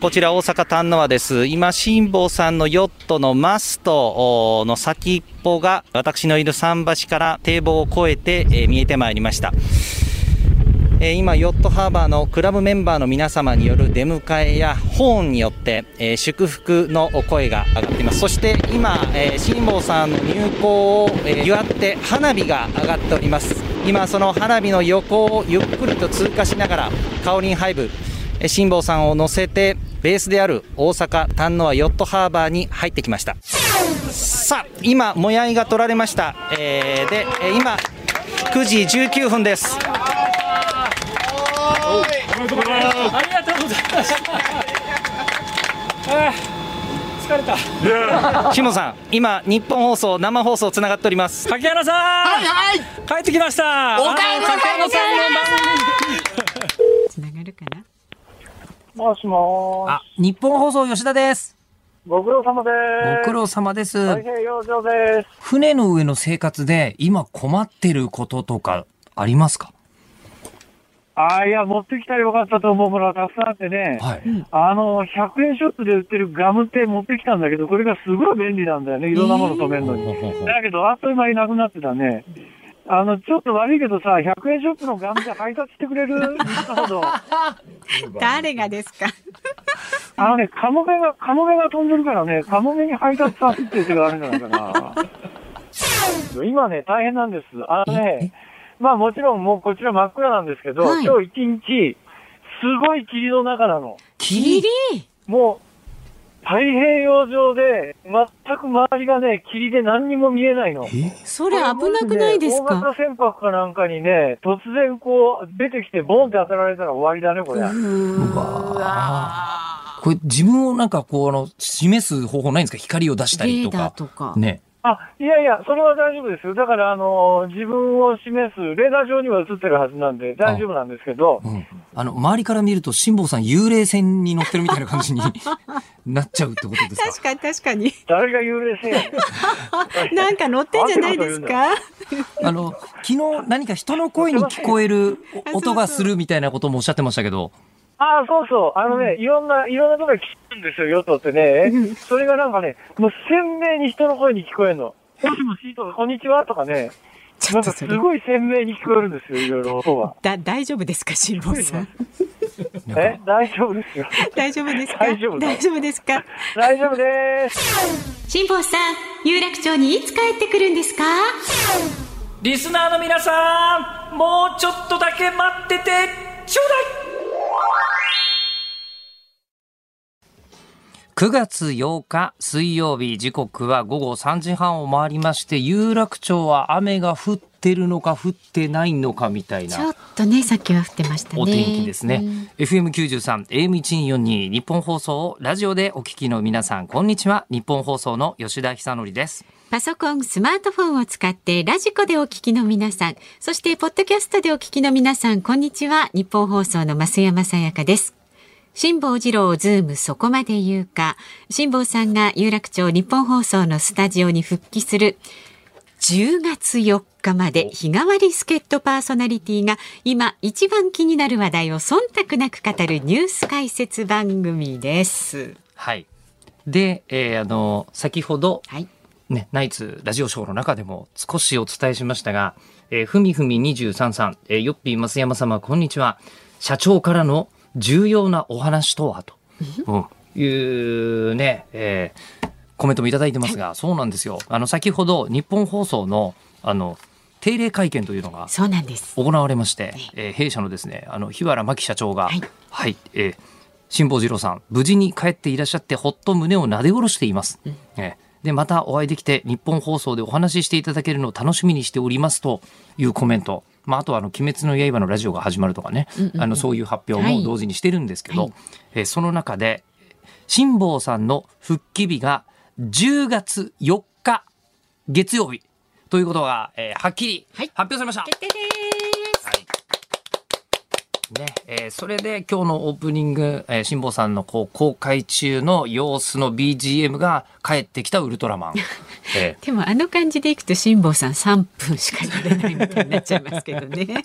こちら大阪丹野和です。今、辛坊さんのヨットのマストの先っぽが私のいる桟橋から堤防を越えて、えー見えてまいりました。えー今、ヨットハーバーのクラブメンバーの皆様による出迎えやホーンによって、えー祝福の声が上がっています。そして今、えー辛坊さんの入港を、えー祝って花火が上がっております。今、その花火の横をゆっくりと通過しながら、カオリンハイブ、辛坊さんを乗せて、ベースである大阪丹野和ヨットハーバーに入ってきました。さあ、今、もやいが取られました。えーで、えー今、9時19分です。ありがとうございます。あー疲れた。辛坊さん、今、日本放送、生放送つながっております。柿原さん。はいはい。帰ってきました。お帰りなさい柿原さん。つながるかなもしもーあ、日本放送吉田です。し、ご苦労様でごす。苦労様です。太平洋上です。船の上の生活で今困ってることとかありますか？あーいや、持ってきたらよかったと思うものがたくさんあってね、はい。あの、100円ショップで売ってるガムって持ってきたんだけど、これがすごい便利なんだよね。いろんなもの止めるのに。だけど、あっという間になくなってたね。あの、ちょっと悪いけどさ、100円ショップのガムで配達してくれる？3つほど。誰がですか？あのね、カモメが、カモメが飛んでるからね、カモメに配達させっていう手があるんじゃないかな。今ね、大変なんです。あのね、まあもちろんもうこちら真っ暗なんですけど、はい今日一日、すごい霧の中なの。霧？もう、太平洋上で、全く周りがね、霧で何にも見えないの。それ危なくないですこれもしね大か型船舶かなんかにね、突然こう、出てきてボンって当たられたら終わりだね、これ。うわこれ自分をなんかこう、あの、示す方法ないんですか？光を出したりとか。ダーとか。ね。あ、いやいや、それは大丈夫ですよ。だから、あの、自分を示す、レーダー上には映ってるはずなんで、大丈夫なんですけど、うん。あの、周りから見ると辛坊さん幽霊船に乗ってるみたいな感じに なっちゃうってことですか？確かに確かに。誰が幽霊せやねん なんか乗ってんじゃないですか？あの、昨日何か人の声に聞こえる音がするみたいなこともおっしゃってましたけど、あそうそう。あのね、いろんな、いろんなところに聞くんですよ、ヨットってね。それがなんかね、もう鮮明に人の声に聞こえるの。もしもしとか、こんにちはとかね。なんかすちょっとそれ。ごい鮮明に聞こえるんですよ、いろいろ 音が。だ、大丈夫ですか辛坊さん？え、大丈夫ですよ。大丈夫ですか？大丈夫だ大丈夫ですか？大丈夫です。辛坊さん、有楽町にいつ帰ってくるんですか？リスナーの皆さん、もうちょっとだけ待っててちょうだい。9月8日水曜日時刻は午後3時半を回りまして有楽町は雨が降ってるのか降ってないのかみたいなちょっとね、さっきは降ってましたね。お天気ですね。うん FM93、AM1242 ニッポン放送をラジオでお聞きの皆さん、こんにちは。ニッポン放送の吉田尚記です。パソコン、スマートフォンを使ってラジコでお聞きの皆さん、そしてポッドキャストでお聞きの皆さん、こんにちは。ニッポン放送の増山さやかです。辛坊治郎ズームそこまで言うか。辛坊さんが有楽町ニッポン放送のスタジオに復帰する10月4日まで日替わり助っ人パーソナリティが今一番気になる話題を忖度なく語るニュース解説番組です。はい。で、えーあの、先ほど、はい。ね、ナイツラジオショーの中でも少しお伝えしましたが、えーふみふみ23さん、えー、よっぴー増山様、こんにちは。社長からの重要なお話とは？と、うん、いうね、えーコメントもいただいてますが、そうなんですよ。あの、先ほど日本放送の、あの、定例会見というのが。行われまして、えー弊社のですね、あの、日原真紀社長が、はいはい、えー辛坊治郎さん、無事に帰っていらっしゃって、ほっと胸をなで下ろしています。えーで、またお会いできて、日本放送でお話ししていただけるのを楽しみにしておりますというコメント。まあ、あとは、あの、鬼滅の刃のラジオが始まるとかね、あの、そういう発表も同時にしてるんですけど、はい。えーその中で、辛坊さんの復帰日が10月4日月曜日ということが、えーはっきりはい。発表されました。はいねえーそれで今日のオープニング、えー、辛坊さんのこう公開中の様子の BGM が帰ってきたウルトラマン。えでもあの感じでいくと辛坊さん3分しかやれないみたいになっちゃいますけどね。ー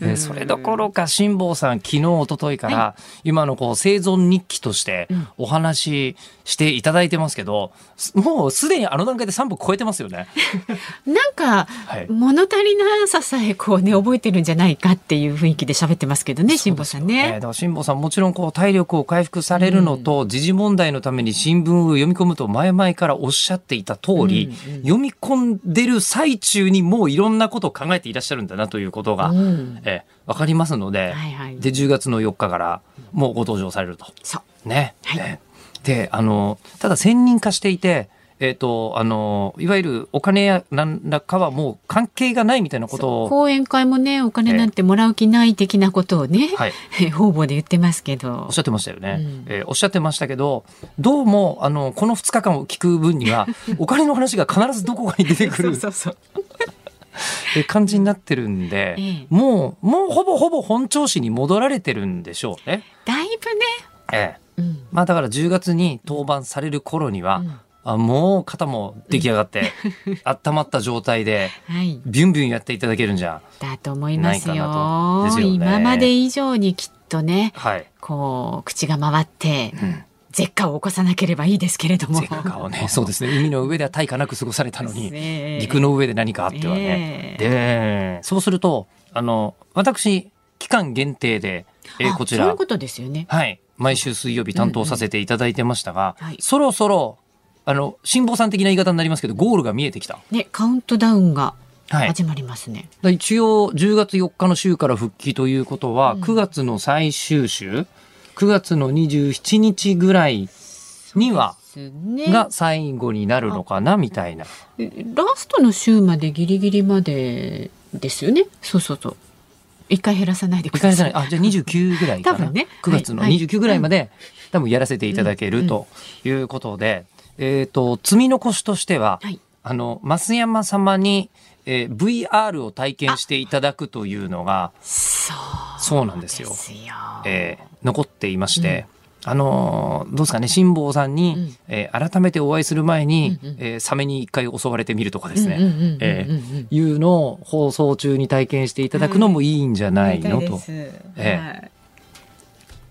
えーそれどころか辛坊さん昨日一昨日から今のこう生存日記としてお話ししていただいてますけど、すもうすでにあの段階で3分超えてますよね。なんか、はい物足りなささえこうね覚えてるんじゃないかっていう雰囲気で喋ってますけどね辛坊さんえーねだ。から辛坊さんもちろんこう体力を回復されるのと、時事問題のために新聞を読み込むと前々からおっしゃっていた通り、読み込んでる最中にもういろんなことを考えていらっしゃるんだなということが、うん。えーわかりますので、はいはい。で10月の4日からもうご登場されると。そう。ね。はい。ねであのただ専任化していてえっ、とあのいわゆるお金や何らかはもう関係がないみたいなことを講演会もねお金なんてもらう気ない的なことをね、はい。方々で言ってますけど。おっしゃってましたよね、うん。えーおっしゃってましたけどどうもあのこの2日間を聞く分には お金の話が必ずどこかに出てくる そうそうえ感じになってるんで、ええ。もうもうほぼほぼ本調子に戻られてるんでしょうね。だいぶね、ええ。うん。まあ、だから10月に登板される頃には、うんあもう肩も出来上がって、温まった状態ではい。ビュンビュンやっていただけるんじゃだと思いますよ。すよね。今まで以上にきっとねはい、こう口が回って、うん。絶果を起こさなければいいですけれども。絶果をね。そうですね。海の上では大化なく過ごされたのに、陸の上で何かあってはね。え。でそうするとあの私期間限定で、えーあこちら。そういうことですよね。はい。毎週水曜日担当させていただいてましたが、うんうん。はい。そろそろあの辛坊さん的な言い方になりますけどゴールが見えてきた。ねカウントダウンがはい、始まりますね、だ一応10月4日の週から復帰ということは、うん。9月の最終週9月の27日ぐらいにはね。が最後になるのかなみたいな。ラストの週までギリギリまでですよね。そうそうそう。一回減らさないでください。あじゃあ29ぐらいかな、多分ね。9月のはい29ぐらいまで、多分やらせていただけるということで、えっ、と積み残しとしては、はい。あの増山様に、えー VR を体験していただくというのがそうなんですよ。ですよ。えー残っていまして、あのーどうですかね辛坊さんに、うん。えー改めてお会いする前に、うんうん。えーサメに一回襲われてみるとかですね、いうのを放送中に体験していただくのもいいんじゃないのと。ええ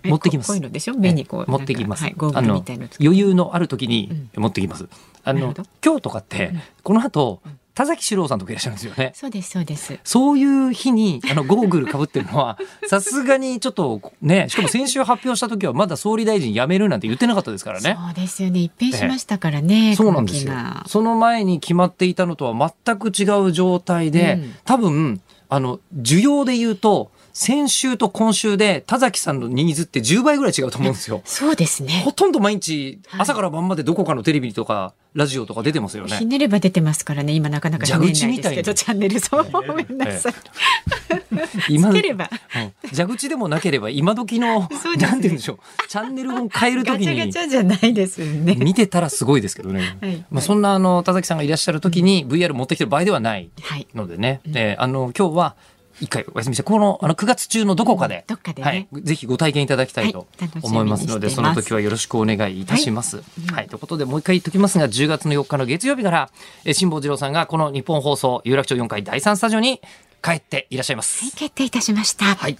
持ってきます。こういうのでしょ？目にこう、持ってきます。はい、ゴーグルみたいなのつ。けて余裕のある時に持ってきます。あのなるほど。今日とかって、この後田崎史郎さんとかいらっしゃるんですよね。そうですそうです。そういう日にあのゴーグル被ってるのは さすがにちょっとねしかも先週発表した時はまだ総理大臣辞めるなんて言ってなかったですからね。そうですよね。一変しましたからね、そうなんですよ。その前に決まっていたのとは全く違う状態で、うん。多分あの需要で言うと先週と今週で田崎さんのニーズって10倍ぐらい違うと思うんですよ。そうですね。ほとんど毎日はい。朝から晩までどこかのテレビとかラジオとか出てますよね。ひねれば出てますからね。今なかなかひねれないですけ蛇口みたいどチャンネルそうごめんなさい、今 つければ。うん。蛇口でもなければ今時の、そうね。なんて言うんでしょう。チャンネルを変えるガ時にチャガチャじゃないですよね。見てたらすごいですけどね。はい。まあ、そんなあの田崎さんがいらっしゃる時に VR 持ってきてる場合ではないはい。のでね、えーあの今日は一回お休みしてこのあの9月中のどこかで,、どっかでね。はい、ぜひご体験いただきたいと思いますので、していその時はよろしくお願いいたします。はい、ということでもう一回言っときますが10月の4日の月曜日からえー辛坊治郎さんがこの日本放送有楽町4階第3スタジオに帰っていらっしゃいます。決定いたしました、はい。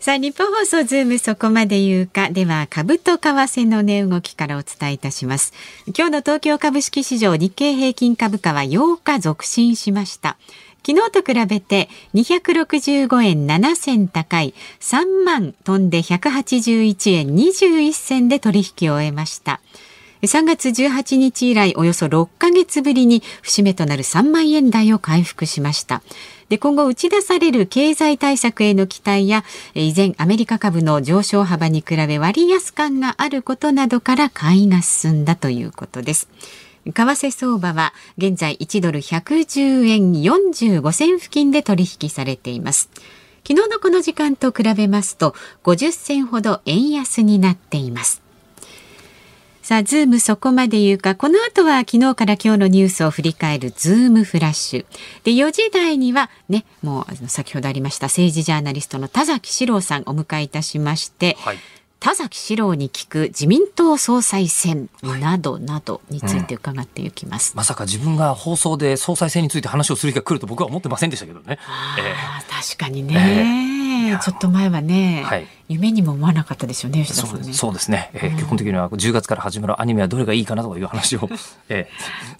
さあ日本放送ズームそこまで言うかでは株と為替の値動きからお伝えいたします。今日の東京株式市場日経平均株価は8日続伸しました昨日と比べて265円7銭高い3万飛んで181円21銭で取引を終えました3月18日以来およそ6ヶ月ぶりに節目となる3万円台を回復しました。で今後打ち出される経済対策への期待や依然アメリカ株の上昇幅に比べ割安感があることなどから買いが進んだということです。為替相場は現在1ドル110円45銭付近で取引されています。昨日のこの時間と比べますと50銭ほど円安になっています。さあ、ズームそこまで言うか、この後は昨日から今日のニュースを振り返るズームフラッシュ。で、4時台にはね、もう先ほどありました政治ジャーナリストの田崎史郎さんお迎えいたしまして、はい田崎史郎に聞く自民党総裁選などなどについて伺っていきます、うん、まさか自分が放送で総裁選について話をする日が来ると僕は思ってませんでしたけどね。えー、確かにね、えー、ちょっと前はね、はい、夢にも思わなかったですよね、吉田さんね。そうですね、えー、基本的には10月から始まるアニメはどれがいいかなという話を、え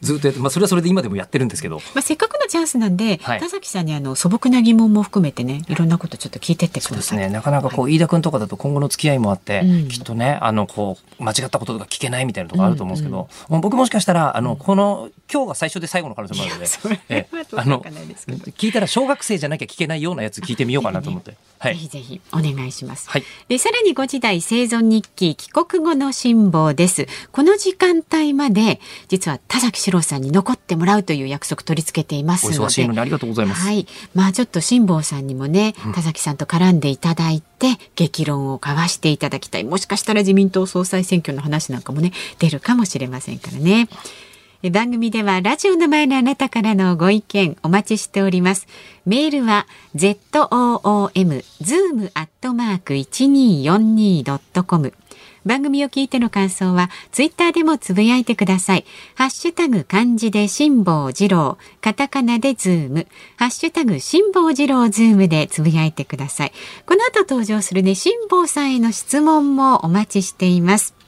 ー、ずっとやって、まあ、それはそれで今でもやってるんですけど。まあ、せっかくのチャンスなんで、はい、田崎さんにあの素朴な疑問も含めてね、い。ろんなことちょっと聞いてってください。そうですね、なかなかこう、飯田君とかだと今後の付き合いもあって、うん、きっとね、あの、こう、間違ったこととか聞けないみたいなところあると思うんですけど、うんうん、僕もしかしたら、あの、この、今日が最初で最後の可能性もあるので、えあの、聞いたら小学生じゃなきゃ聞けないようなやつ聞いてみようかなと思って。はい、ぜひぜひお願いします。はい、でさらに5時台生存日記帰国後の辛抱です。この時間帯まで実は田崎史郎さんに残ってもらうという約束取り付けていますので、お忙しいのにありがとうございます。はい、まあちょっと辛抱さんにもね、田崎さんと絡んでいただいて、激論を交わしていただきたい。もしかしたら自民党総裁選挙の話なんかもね出るかもしれませんからね。番組ではラジオの前のあなたからのご意見お待ちしております。メールは zoom zoom アットマーク一二四二ドットコム。番組を聞いての感想はツイッターでもつぶやいてください。ハッシュタグ漢字で辛坊治郎、カタカナでズーム、ハッシュタグ辛坊治郎ズームでつぶやいてください。この後登場するね辛坊さんへの質問もお待ちしています。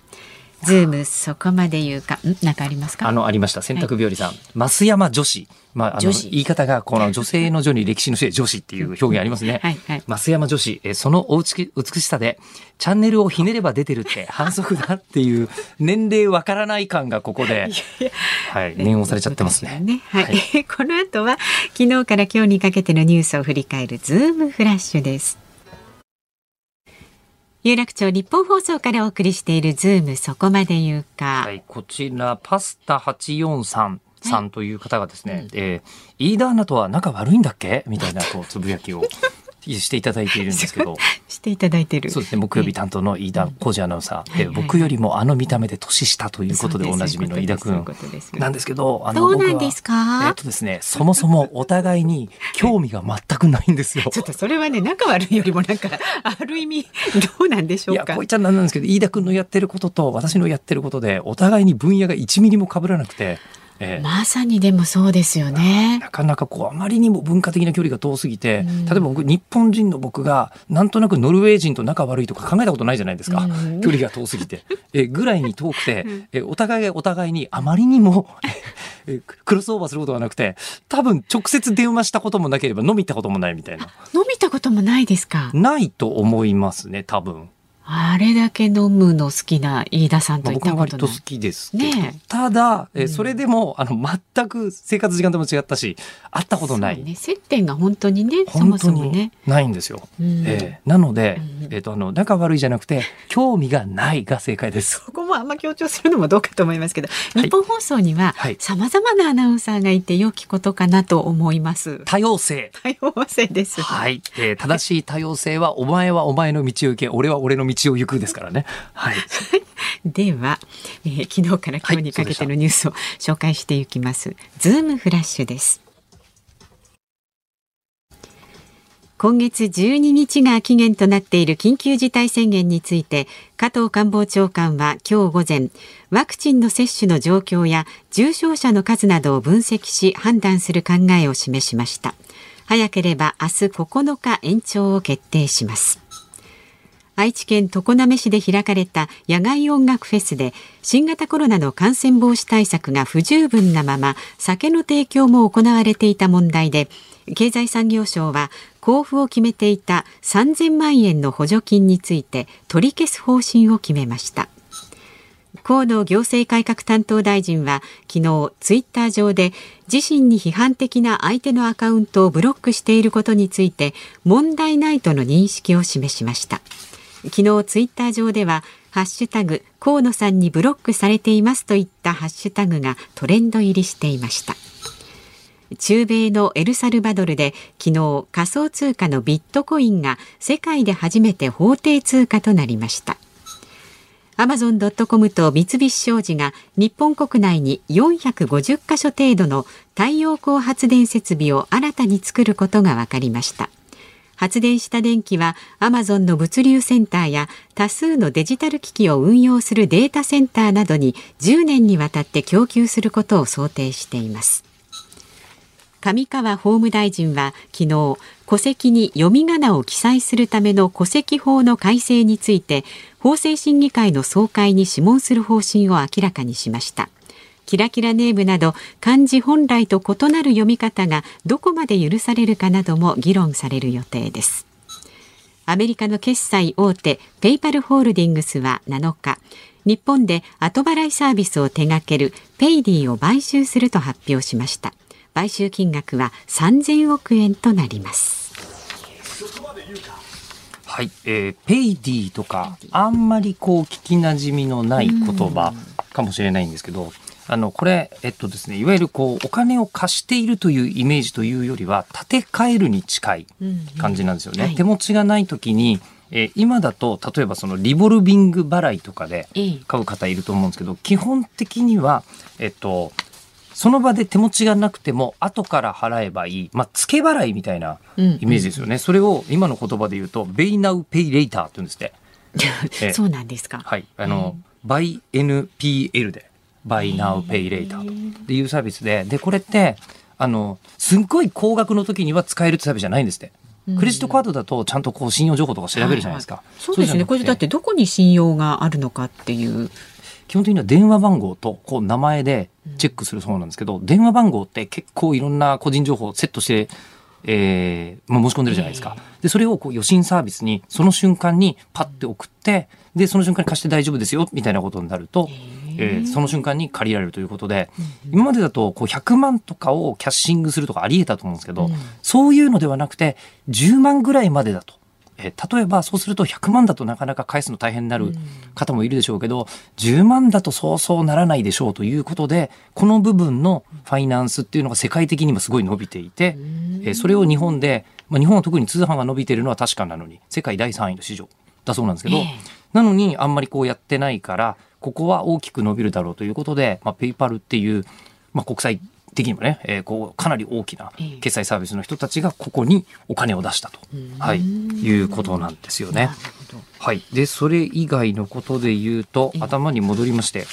ズームそこまで言うか、ん、なんかありますか？あのありました。洗濯日和さん、はい、増山女史。まあ、あの言い方がこの女性の女に歴史の女史っていう表現ありますね。はいはい、増山女史、えそのおうち美しさでチャンネルをひねれば出てるって 反則だっていう年齢わからない感がここで、はい、念をされちゃってますね。ねはい、はい、この後は昨日から今日にかけてのニュースを振り返るズームフラッシュです。有楽町ニッポン放送からお送りしているズームそこまで言うか。はい、こちらパスタ843さんという方がですね、はい、えー、飯田アナとは仲悪いんだっけ？みたいなこうつぶやきをしていただいているんですけど。していただいてる。そうですね。木曜日担当の飯田浩二アナウンサー、で、僕よりもあの見た目で年下ということでおなじみの飯田君なんですけどあのどうなんですか？えっとですねそもそもお互いに興味が全くないんですよ。ちょっとそれはね仲悪いよりもなんか ある意味どうなんでしょうか？いやこういっちゃなんなんですけど飯田君のやってることと私のやってることでお互いに分野が1ミリも被らなくてえまさにでもそうですよね。なかなかこうあまりにも文化的な距離が遠すぎて、うん、例えば僕日本人の僕がなんとなくノルウェー人と仲悪いとか考えたことないじゃないですか、うん、距離が遠すぎて。えぐらいに遠くてえお互いがお互いにあまりにも えクロスオーバーすることがなくて多分直接電話したこともなければ飲み行ったこともないみたいな。飲みたこともないですか？ないと思いますね多分。あれだけ飲むの好きな飯田さんといったこと割と好きですね、ただ、えそれでもあの全く生活時間でも違ったし会ったことない、ね、接点が本当にねそもそもね。ないんですよ、うん、えー、なので、うん、えっ、ー、とあの仲悪いじゃなくて興味がないが正解です。そこもあんま強調するのもどうかと思いますけど、日本放送にはさまざまなアナウンサーがいて良きことかなと思います。多様性。多様性です。はい、えー、正しい多様性はお前はお前の道を行け俺は俺の道道を行くですからね。はい。では、えー、昨日から今日にかけてのニュースを紹介していきます。ズームフラッシュです。今月12日が期限となっている緊急事態宣言について加藤官房長官は今日午前ワクチンの接種の状況や重症者の数などを分析し判断する考えを示しました早ければ明日9日延長を決定します愛知県常滑市で開かれた野外音楽フェスで新型コロナの感染防止対策が不十分なまま酒の提供も行われていた問題で経済産業省は交付を決めていた3000万円の補助金について取り消す方針を決めました。河野行政改革担当大臣は昨日ツイッター上で自身に批判的な相手のアカウントをブロックしていることについて問題ないとの認識を示しました。昨日ツイッター上ではハッシュタグ河野さんにブロックされていますといったハッシュタグがトレンド入りしていました中米のエルサルバドルで昨日仮想通貨のビットコインが世界で初めて法定通貨となりましたアマゾン・ドット・コムと三菱商事が日本国内に450カ所程度の太陽光発電設備を新たに作ることが分かりました。発電した電気はアマゾンの物流センターや多数のデジタル機器を運用するデータセンターなどに10年にわたって供給することを想定しています。上川法務大臣は昨日戸籍に読み仮名を記載するための戸籍法の改正について法制審議会の総会に諮問する方針を明らかにしました。キラキラネームなど漢字本来と異なる読み方がどこまで許されるかなども議論される予定です。アメリカの決済大手ペイパルホールディングスは7日日本で後払いサービスを手掛けるペイディを買収すると発表しました。買収金額は3000億円となります。はい、えー、ペイディとかあんまりこう聞きなじみのない言葉かもしれないんですけど、あのこれえっとですねいわゆるこうお金を貸しているというイメージというよりは建て替えるに近い感じなんですよね。はい手持ちがない時にえー今だと例えばそのリボルビング払いとかでええ買う方いると思うんですけど基本的にはえっとその場で手持ちがなくても後から払えばいい、まあ、付け払いみたいなうんイメージですよね。それを今の言葉で言うと、ベイナウペイレイターって言うんですって。え えそうなんですかはい。あの、by NPL で、by now pay later っていうサービスで、で、これって、あの、すっごい高額の時には使えるってサービスじゃないんですって。クレジットカードだとちゃんとこう信用情報とか調べるじゃないですか。そうですね。これだってどこに信用があるのかっていう。基本的には電話番号とこう名前でチェックするそうなんですけど、電話番号って結構いろんな個人情報をセットして、えーまあ、申し込んでるじゃないですか。で、それをこう予診サービスにその瞬間にパッて送って、で、その瞬間に貸して大丈夫ですよ、みたいなことになると、えーその瞬間に借りられるということで、今までだとこう100万とかをキャッシングするとかあり得たと思うんですけど、そういうのではなくて、10万ぐらいまでだと。えー例えばそうすると100万だとなかなか返すの大変になる方もいるでしょうけど、10万だとそうそうならないでしょうということでこの部分のファイナンスっていうのが世界的にもすごい伸びていて、えーそれを日本で、まあ、日本は特に通販が伸びているのは確かなのに世界第3位の市場だそうなんですけど、ええ。なのにあんまりこうやってないからここは大きく伸びるだろうということで、まあ、ペイパルっていう、まあ、国際的にもね、えーこうかなり大きなええ。決済サービスの人たちがここにお金を出したと、はい、いうことなんですよね。はい、でそれ以外のことで言うと頭に戻りまして、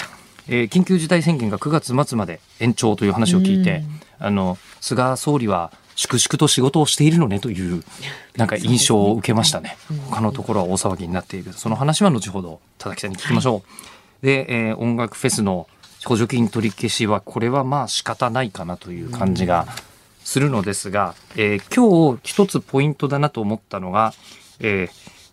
えー緊急事態宣言が9月末まで延長という話を聞いて、あの菅総理は粛々と仕事をしているのねというなんか印象を受けましたね。他のところは大騒ぎになっている。その話は後ほど田崎さんに聞きましょう。で、えー音楽フェスの補助金取り消しはこれはまあ仕方ないかなという感じがするのですが、えー今日一つポイントだなと思ったのが、えー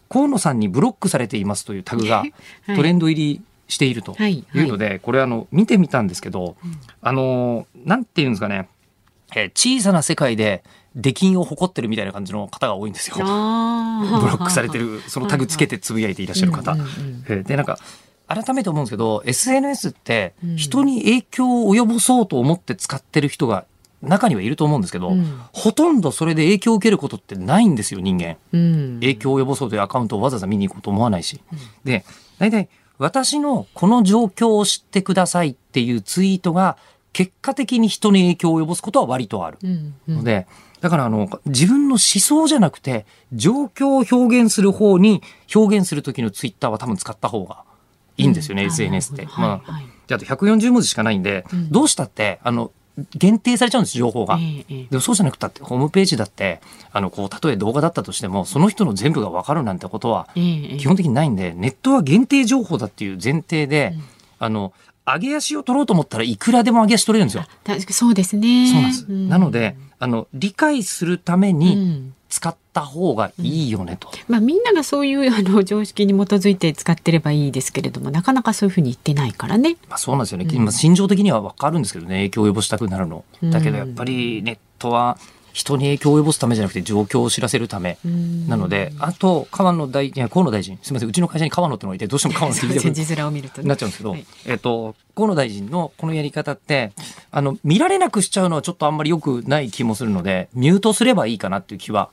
河野さんにブロックされていますというタグがはい。トレンド入りしているとはいい。うので、これあの見てみたんですけど、あのなんていうんですかね、えー小さな世界で出禁を誇ってるみたいな感じの方が多いんですよ。あ ブロックされてるそのタグつけてつぶやいていらっしゃる方。うんうんうん。えーでなんか改めて思うんですけど SNS って人に影響を及ぼそうと思って使ってる人が中にはいると思うんですけど、うんほとんどそれで影響を受けることってないんですよ人間。うん影響を及ぼそうというアカウントをわざわざ見に行こうと思わないし。で、大体私のこの状況を知ってくださいっていうツイートが結果的に人に影響を及ぼすことは割とある。ので、だからあの、自分の思想じゃなくて、状況を表現する方に表現する時のツイッターは多分使った方がいいんですよね、うん SNS って。はいまあ、であと140文字しかないんで、どうしたって、あの、限定されちゃうんです、情報が。でもそうじゃなくたって、ホームページだって、あの、こう、例え動画だったとしても、その人の全部がわかるなんてことは、基本的にないんで、ネットは限定情報だっていう前提で、あの、上げ足を取ろうと思ったらいくらでも上げ足取れるんですよ。確かそうですね。そうなんです。んなので、あの、理解するためうにん使った方がいいよねと。まあみんながそういうあの常識に基づいて使ってればいいですけれども、なかなかそういうふうに言ってないからね。まあそうなんですよね。まあ心情的にはわかるんですけどね、影響を及ぼしたくなるの。うんだけどやっぱりネットは人に影響を及ぼすためじゃなくて状況を知らせるため。んなので、あと、川野大臣、いや河野大臣、すみません、うちの会社に川野ってのがいて、どうしても川野って言いたくですね字面を見るとねなっちゃうんですけど、はいえっと、河野大臣のこのやり方って、あの、見られなくしちゃうのはちょっとあんまり良くない気もするので、ミュートすればいいかなっていう気は、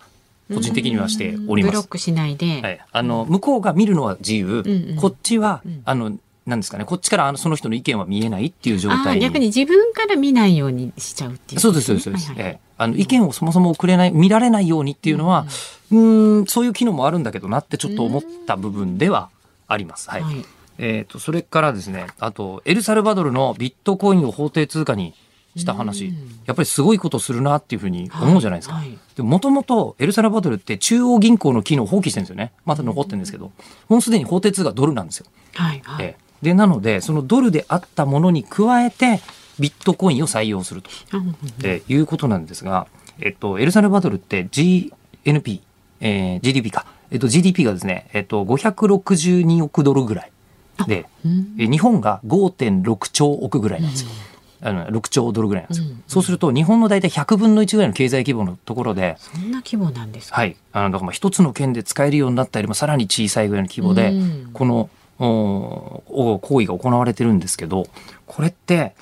個人的にはしております。ブロックしないで。はい、あの向こうが見るのは自由、うんうんこっちは、うんあのなんですかね、こっちからあのその人の意見は見えないっていう状態に。逆に自分から見ないようにしちゃうっていうそうです、ことね、そうです、そうです。はいはいええあの、意見をそもそも送れない、見られないようにっていうのは、うーん、そういう機能もあるんだけどなってちょっと思った部分ではあります。はい。はいえっ、と、それからですね、あと、エルサルバドルのビットコインを法定通貨にした話、やっぱりすごいことするなっていうふうに思うじゃないですか。はいはいでもともとエルサルバドルって中央銀行の機能を放棄してるんですよね。まだ残ってるんですけど、もうすでに法定通貨ドルなんですよ。はいはいええで、なので、そのドルであったものに加えて、ビットコインを採用すると。うんえーいうことなんですが、えっと、エルサルバドルって GNP、えー GDP か。えっと、GDP がですね、えっと、562億ドルぐらい。で、うんえ日本が5.6兆億ぐらいなんですよ。あの6兆ドルぐらいなんですよ。うんそうすると、日本の大体100分の1ぐらいの経済規模のところで、そんな規模なんですか、はい。あの、だからまあ一つの県で使えるようになったよりもさらに小さいぐらいの規模で、うんこの、おお行為が行われてるんですけど、これって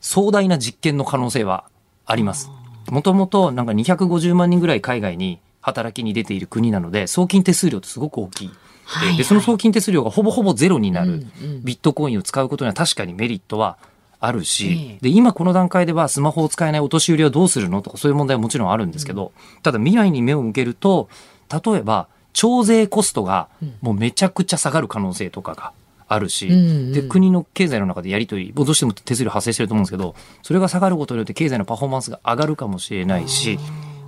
壮大な実験の可能性はあります。もともとなんか250万人ぐらい海外に働きに出ている国なので、送金手数料ってすごく大きい。はいはいで、その送金手数料がほぼほぼゼロになるうんうんビットコインを使うことには確かにメリットはあるしええ、で、今この段階ではスマホを使えないお年寄りはどうするの？とかそういう問題はもちろんあるんですけど、ただ未来に目を向けると、例えば、徴税コストがもうめちゃくちゃ下がる可能性とかがあるし、うんうんで、国の経済の中でやり取り、どうしても手数料発生してると思うんですけど、それが下がることによって経済のパフォーマンスが上がるかもしれないし、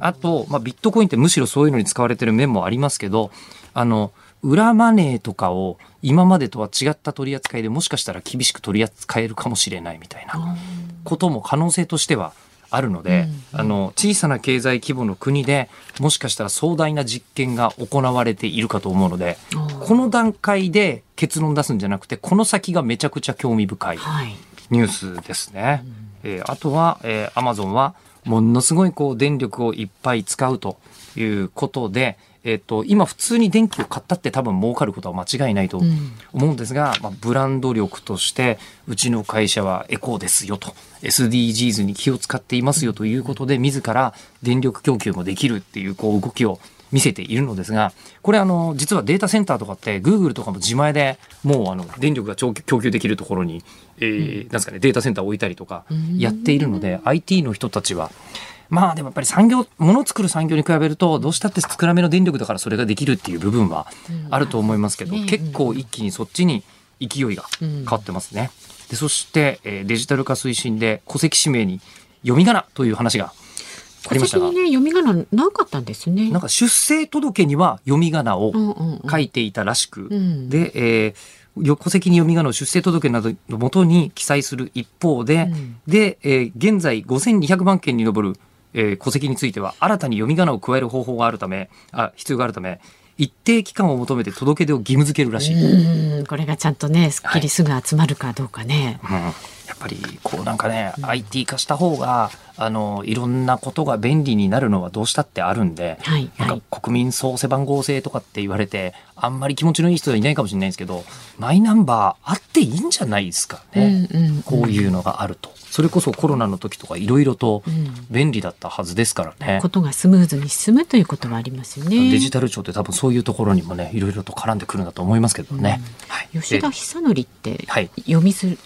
あと、まあ、ビットコインってむしろそういうのに使われてる面もありますけど、あの、裏マネーとかを今までとは違った取り扱いでもしかしたら厳しく取り扱えるかもしれないみたいなことも可能性としてはあるので、あの、小さな経済規模の国でもしかしたら壮大な実験が行われているかと思うので、この段階で結論出すんじゃなくて、この先がめちゃくちゃ興味深いはい。ニュースですね。えーあとは、えー、アマゾンは、ものすごいこう電力をいっぱい使うということで、えっ、と、今普通に電気を買ったって多分儲かることは間違いないとん。思うんですが、まあ、ブランド力として、うちの会社はエコーですよと、SDGs に気を使っていますよということで、自ら電力供給もできるっていうこう動きを見せているのですが、これあの、実はデータセンターとかって、Google とかも自前でもうあの、電力が供給できるところに、えーなんですかね、データセンターを置いたりとかやっているので、IT の人たちは、まあでもやっぱり産業、物を作る産業に比べると、どうしたって少なめの電力だからそれができるっていう部分はあると思いますけど、うん結構一気にそっちに勢いが変わってますね。でそして、えーデジタル化推進で戸籍氏名に読み仮名という話がありましたが戸籍、にね読み仮名なかったんですね。なんか出生届には読み仮名を書いていたらしく、ん。で、えーよ戸籍に読み仮名を出生届などのもとに記載する一方で、ん。で、えー現在5200万件に上る、えー戸籍については新たに読み仮名を加える方法があるため、あ、必要があるため、一定期間を求めて届け出を義務付けるらしい。うんこれがちゃんとねすっきりすぐ集まるかどうかね、うん。やっぱりこうなんかね、IT 化した方があのいろんなことが便利になるのはどうしたってあるんで、はいなんはいか国民総背番号制とかって言われてあんまり気持ちのいい人はいないかもしれないですけどマイナンバーあっていいんじゃないですかね、うんうんうん。こういうのがあると。それこそコロナの時とかいろいろと便利だったはずですからね、ことがスムーズに進むということはありますよね。デジタル庁って多分そういうところにもねいろいろと絡んでくるんだと思いますけどね、はい。吉田久典ってはい。読みづ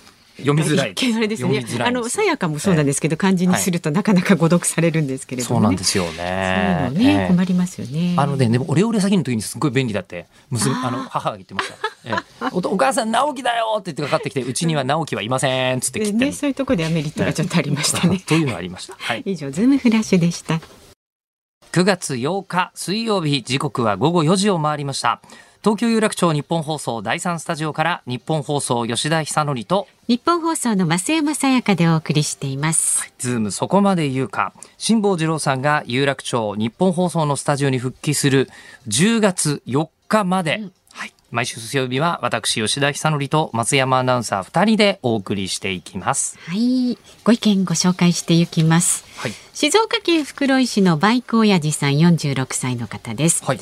読みづらいあれですね。あのさやかもそうなんですけど、漢字にするとなかなか誤読されるんですけれども、ね。そうなんですよねのね、ええ困りますよね。あのね、でもオレオレ詐欺の時にすごい便利だって、娘、あの、母が言ってました。ええおお母さん、直樹だよって言ってかかってきて、うちには直樹はいませんっつってで切ね、そういうところではメリットがちょっとありましたね。というのがありました。はい。以上、ズームフラッシュでした。9月8日水曜日、時刻は午後4時を回りました。東京有楽町日本放送第3スタジオから日本放送吉田久典と日本放送の増山さやかでお送りしています。ズームそこまで言うか辛坊治郎さんが有楽町日本放送のスタジオに復帰する10月4日まで、はい、毎週水曜日は私吉田久典と松山アナウンサー2人でお送りしていきます。はい、ご意見ご紹介していきます。はい、静岡県袋井市のバイク親父さん46歳の方です。はい、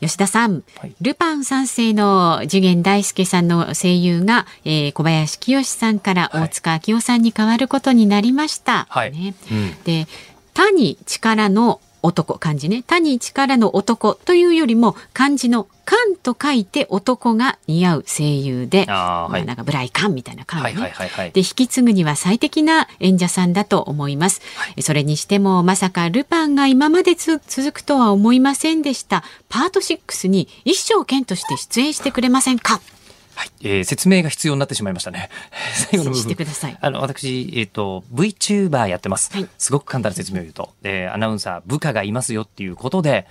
吉田さん、はい。ルパン三世の次元大介さんの声優が、えー小林清さんからはい大塚明夫さんに変わることになりました。はい。ね。うん。で他に力の男漢字ね。他に力の男というよりも漢字の漢と書いて男が似合う声優で、あーはい。まあなんかブライカンみたいな漢ね、はいはいはいはい。で引き継ぐには最適な演者さんだと思います、それにしてもまさかルパンが今までつ続くとは思いませんでした。パート6に一生剣として出演してくれませんか？はい、えー説明が必要になってしまいましたね。最後の部分。してくださいあの、私、えっ、と、VTuber やってます。はいすごく簡単な説明を言うと。で、アナウンサー、部下がいますよっていうことで、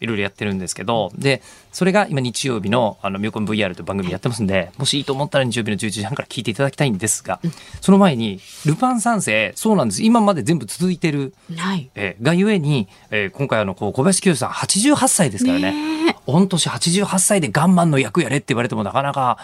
いろいろやってるんですけど、で、それが今日曜日の、あの、ミョコン VR という番組やってますんで、もしいいと思ったら日曜日の11時半から聞いていただきたいんですが、その前に、ルパン三世、そうなんです。今まで全部続いてるはい。えーがゆえに、えー今回あのこう小林清さん88歳ですからね。ねえ。御年88歳でガンマンの役やれって言われてもなかなか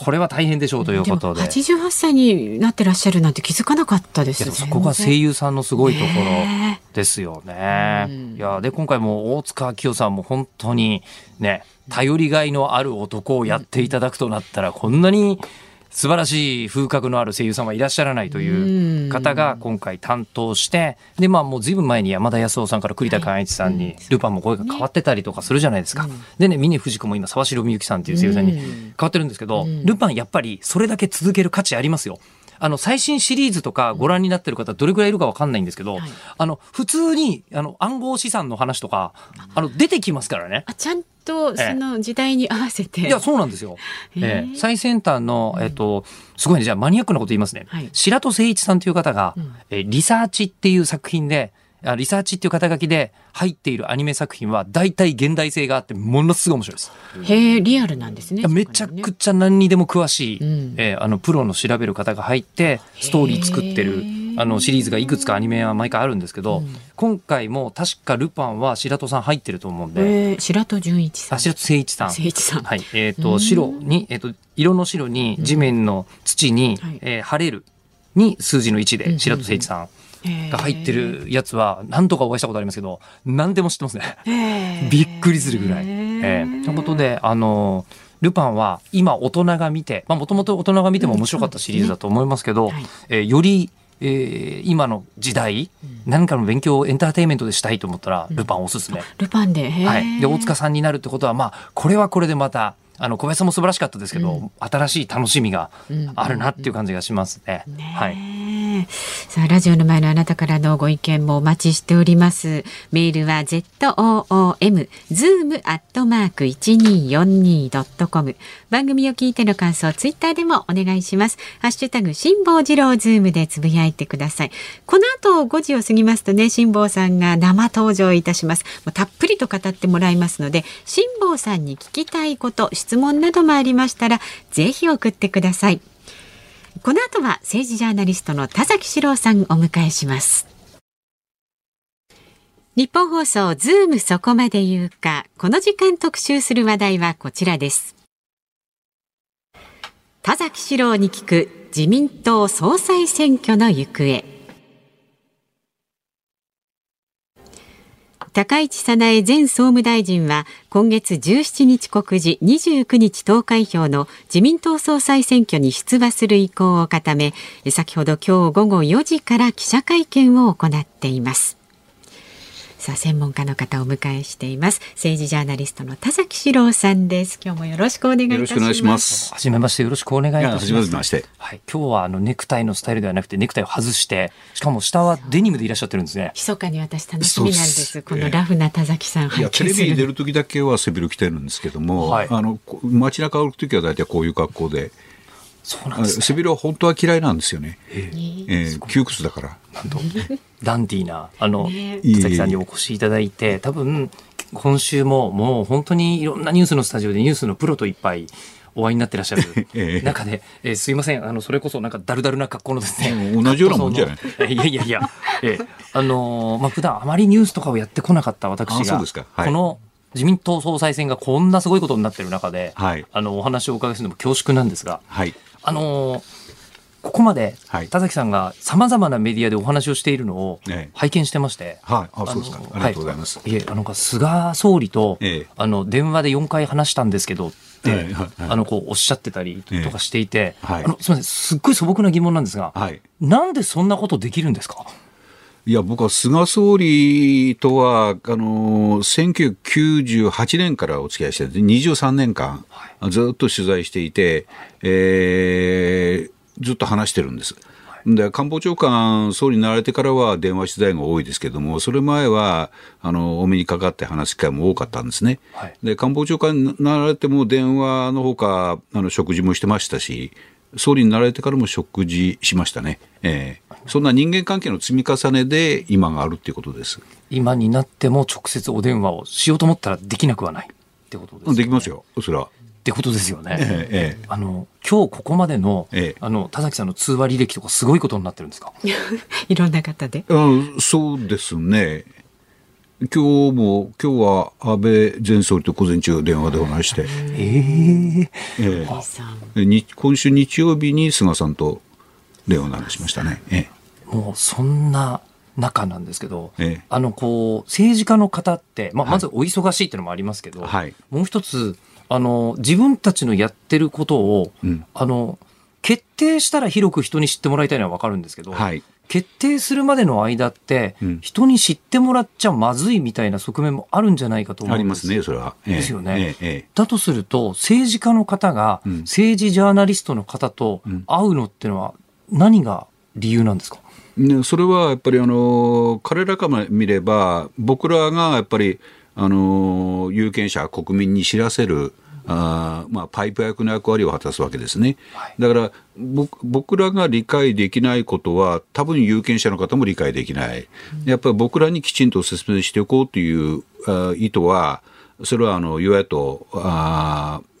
これは大変でしょうということで。も88歳になってらっしゃるなんて気づかなかったですいやそこが声優さんのすごいとこねろですよね。いやで今回も大塚明夫さんも本当にね頼りがいのある男をやっていただくとなったらこんなに素晴らしい風格のある声優さんはいらっしゃらないという方が今回担当してでまあもうずいぶん前に山田康夫さんから栗田寛一さんにルパンも声が変わってたりとかするじゃないですか。でね峰不二子も今沢城みゆきさんっていう声優さんに変わってるんですけどルパンやっぱりそれだけ続ける価値ありますよ。あの最新シリーズとかご覧になってる方どれくらいいるかわかんないんですけど、あの普通にあの暗号資産の話とかあ。の出てきますからね。あちゃんとその時代に合わせて、いや、そうなんですよ。へえええ。最先端の、えっと、すごいね、じゃあマニアックなこと言いますね。はい。白戸誠一さんという方が、えリサーチっていう作品で、あリサーチっていう肩書きで入っているアニメ作品は大体現代性があってものすごい面白いです。へえリアルなんですねめちゃくちちゃ何にでも詳しい、うんえーあのプロの調べる方が入ってストーリー作ってるあのシリーズがいくつかアニメは毎回あるんですけど、今回も確かルパンは白戸さん入ってると思うんで、白戸純一さん。あ白戸誠一さん。誠一さん。はい。えっ、と、白に、えっ、と、色の白に地面の土に、はい。えー晴れるに数字の1うんで白戸誠一さんが入ってるやつは何とかお会いしたことありますけど、何でも知ってますね。びっくりするぐらい。へええ。ーということで、あのルパンは今大人が見て、まあもともと大人が見ても面白かったシリーズだと思いますけど、うんはい。えーより、えー今の時代、何かの勉強をエンターテインメントでしたいと思ったら、ルパンおすすめ。ルパンではい、で大塚さんになるってことはまあこれはこれでまたあの小林さんも素晴らしかったですけど、新しい楽しみがあるなっていう感じがしますね。はい。さあラジオの前のあなたからのご意見もお待ちしております。メールは zoom zoom アットマーク一二四二ドットコム番組を聞いての感想ツイッターでもお願いします。ハッシュタグ辛坊治郎ズームでつぶやいてください。この後5時を過ぎますとね辛坊さんが生登場いたします。もうたっぷりと語ってもらいますので辛坊さんに聞きたいこと質問などもありましたらぜひ送ってくださいこの後は政治ジャーナリストの田崎史郎さんをお迎えします。日本放送ズームそこまで言うか、この時間特集する話題はこちらです。田崎史郎に聞く自民党総裁選挙の行方。高市早苗前総務大臣は今月17日告示29日投開票の自民党総裁選挙に出馬する意向を固め先ほど今日午後4時から記者会見を行っています。さあ専門家の方をお迎えしています。政治ジャーナリストの田崎史郎さんです。今日もよろしくお願いいたします。よろしくお願いします。はじめましてよろしくお願いいたします。いやはじめまして。はい。今日はあのネクタイのスタイルではなくてネクタイを外して、しかも下はデニムでいらっしゃってるんですね。密かに私楽しみなんです。このラフな田崎さんいや、拝見すテレビに出るる時だけは背広着てるんですけども、はい。あの、こ街中歩く時は大体こういう格好で、そうなんですね。あ背広は本当は嫌いなんですよね。ええ。えー窮屈だから。なんと、ダンディーな、あの、ね佐々木さんにお越しいただいて、多分、今週ももう本当にいろんなニュースのスタジオでニュースのプロといっぱいお会いになってらっしゃる ええ。中で、えーすいません、あの、それこそなんかダルダルな格好のですね。うん同じようなもんじゃない？いやいやいや、ええ。あのーまあ、普段あまりニュースとかをやってこなかった私が、うですか。はい。この自民党総裁選がこんなすごいことになってる中で、はい。あの、お話をお伺いするのも恐縮なんですが、はい。あのーここまではい。田崎さんがさまざまなメディアでお話をしているのをええ。拝見してまして、はい。あ、そうですか。のありがとうございます。はい、いえ、あの、菅総理と、ええ。あの、電話で4回話したんですけどって、はいあの、こう、おっしゃってたりとかしていて、えあの、すみません、すっごい素朴な疑問なんですが、はい。なんでそんなことできるんですか？いや、僕は菅総理とは、あの、1998年からお付き合いしてて、23年間、ずっと取材していて、えーずっと話してるんです。で官房長官、総理になられてからは電話取材が多いですけども、それ前はあのお目にかかって話す機会も多かったんですね。はいで官房長官になられても電話のほかあの食事もしてましたし、総理になられてからも食事しましたね。ええそんな人間関係の積み重ねで今があるっていうことです。今になっても直接お電話をしようと思ったらできなくはないってことです、ね。できますよ、それは。ってことですよね。えええあの今日ここまでの、ええあの田崎さんの通話履歴とかすごいことになってるんですか？いろんな方で。えうんそうですね。今日も、今日は安倍前総理と午前中電話でお話して、えええさんえに今週日曜日に菅さんと電話で話しましたね。えもうそんな中なんですけど、ええ。あのこう政治家の方って、まあ、はい。まずお忙しいっていうのもありますけど、はい。もう一つあの自分たちのやってることを、うん。あの決定したら広く人に知ってもらいたいのはわかるんですけど、はい。決定するまでの間って、うん。人に知ってもらっちゃまずいみたいな側面もあるんじゃないかと思うんでありますすね、それは。ええ。ですよね。えええ。だとすると政治家の方がうん。政治ジャーナリストの方とうん。会うのってのは何が理由なんですか、えねそれはやっぱりあの彼らから見れば僕らがやっぱりあの有権者国民に知らせるあーまあ、パイプ役の役割を果たすわけですね。だから僕僕らが理解できないことは多分有権者の方も理解できない。やっぱり僕らにきちんと説明しておこうというあー意図はそれはあの与野党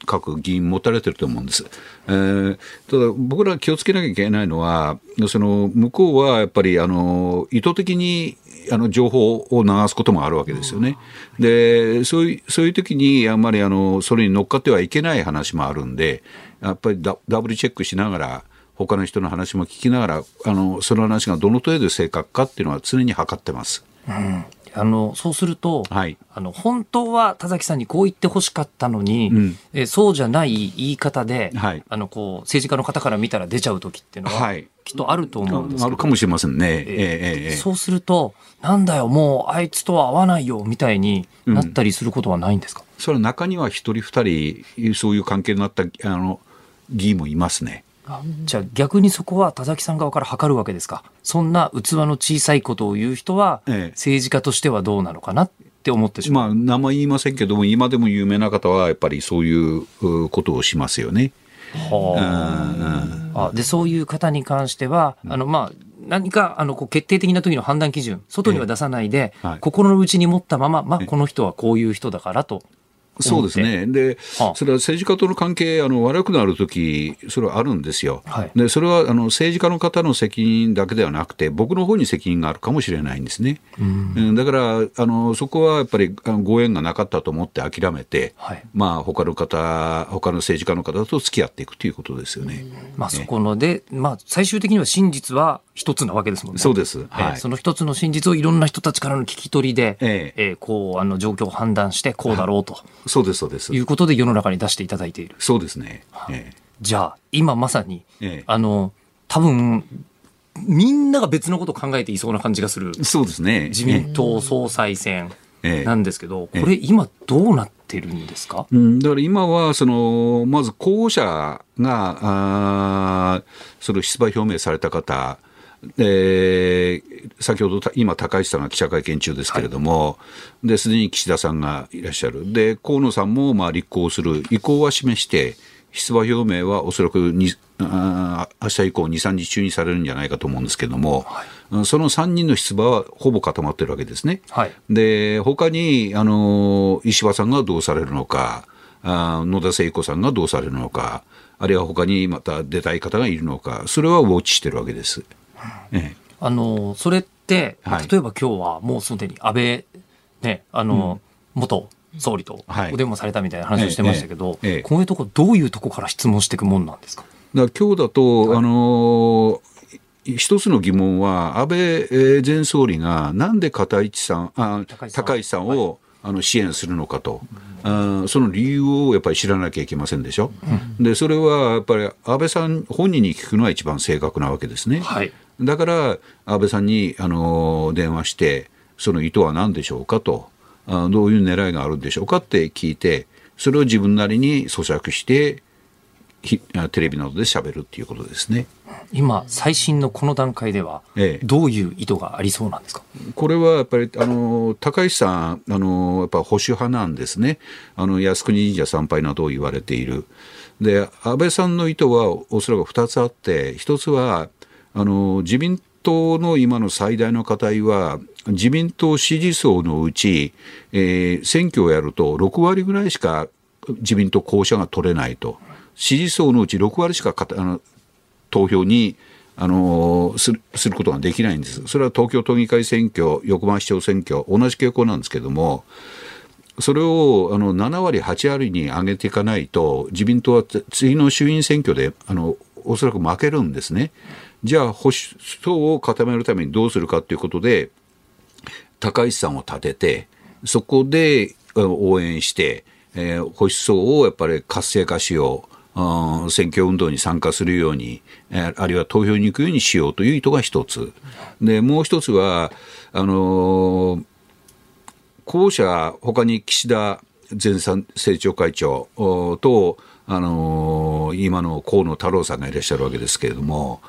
各議員持たれてると思うんです。えーただ僕ら気をつけなきゃいけないのはその向こうはやっぱりあの意図的にあの情報を流すこともあるわけですよね。でそういうそういう時にあんまりあのそれに乗っかってはいけない話もあるんでやっぱりダダブルチェックしながら他の人の話も聞きながらあのその話がどの程度正確かっていうのは常に測ってます。あのそうすると、はい。あの本当は田崎さんにこう言ってほしかったのに、うん。えそうじゃない言い方で、はい。あのこう政治家の方から見たら出ちゃう時っていうのは、はい。きっとあると思うんですけど。あるかもしれませんね。えええええええそうするとなんだよもうあいつとは合わないよみたいになったりすることはないんですか、それは中には一人二人そういう関係になったあの議員もいますね。じゃあ逆にそこは田崎さん側から測るわけですか。そんな器の小さいことを言う人は、ええ。政治家としてはどうなのかなって思ってしまう、まあ名前言いませんけども今でも有名な方はやっぱりそういううことをしますよね。はあ。あでそういう方に関しては、あのまあ何かあのこう決定的な時の判断基準外には出さないで、えはい。心の内に持ったまま、まあ、この人はこういう人だからとそうですね。で、はあそれは政治家との関係、あの悪くなるとき、それはあるんですよ。はいで、それはあの政治家の方の責任だけではなくて、僕の方に責任があるかもしれないんですね。うんだからあの、そこはやっぱりご縁がなかったと思って諦めて、はいまあ他の方、他の政治家の方と付き合っていくということですよね。まあ、そこので、まあ、最終的には真実は一つなわけですもんね。そうです。えはい。ーその一つの真実をいろんな人たちからの聞き取りで、ええ。ーこうあの状況を判断してこうだろうと。そうです、そうです。い。うことで世の中に出していただいている。そうですね。えじゃあ今まさに、ええ。あの多分みんなが別のことを考えていそうな感じがする。えそうですね。自民党総裁選ええ。なんですけど、ええこれ今どうなってるんですか、うん、だから今はそのまず候補者があーその出馬表明された方、えー先ほどた今、高市さんが記者会見中ですけれども、ですでに岸田さんがいらっしゃる、で河野さんもまあ立候補する意向は示して、出馬表明はおそらくにあー明日以降、2、3日中にされるんじゃないかと思うんですけれども、その3人の出馬はほぼ固まってるわけですね。はいで他にあの石破さんがどうされるのかあ野田聖子さんがどうされるのかあるいは他にまた出たい方がいるのかそれはウォッチしてるわけです。ええ。あのそれって、はい。例えば今日はもうすでに安倍、ね、あの、元総理とはい。お電話されたみたいな話をしてましたけど、ええええ。こういうとこどういうとこから質問していくもんなんですか？だ今日だと、あのい一つの疑問は、安倍えー前総理がなんで片市さん、あ高市さん。高市さんを、あの支援するのかと、あその理由をやっぱり知らなきゃいけませんでしょ、でそれはやっぱり安倍さん本人に聞くのは一番正確なわけですね。はいだから安倍さんにあの電話して、その意図は何でしょうかと、あどういう狙いがあるんでしょうかって聞いて、それを自分なりに咀嚼して、ひテレビなどで喋るっていうことですね。今、最新のこの段階ではええ、どういう意図がありそうなんですか？これはやっぱりあの高市さん、あのやっぱ保守派なんですね、あの靖国神社参拝などを言われている、で安倍さんの意図はおそらく2つあって、1つはあの自民党の今の最大の課題は、自民党支持層のうち、えー選挙をやると6割ぐらいしか自民党候補者が取れないと、支持層のうち6割しかあの投票にあのするすることができないんです。それは東京都議会選挙、横浜市長選挙、同じ傾向なんですけども、それをあの7割、8割に上げていかないと、自民党は次の衆院選挙であのおそらく負けるんですね。じゃあ、保守層を固めるためにどうするかということで、高市さんを立てて、そこで応援して、えー保守層をやっぱり活性化しよう。うん選挙運動に参加するように、えあるいは投票に行くようにしようという意図が一つ。で、もう一つは、あのー候補者、他に岸田前政調会長と、あのー今の河野太郎さんがいらっしゃるわけですけれども、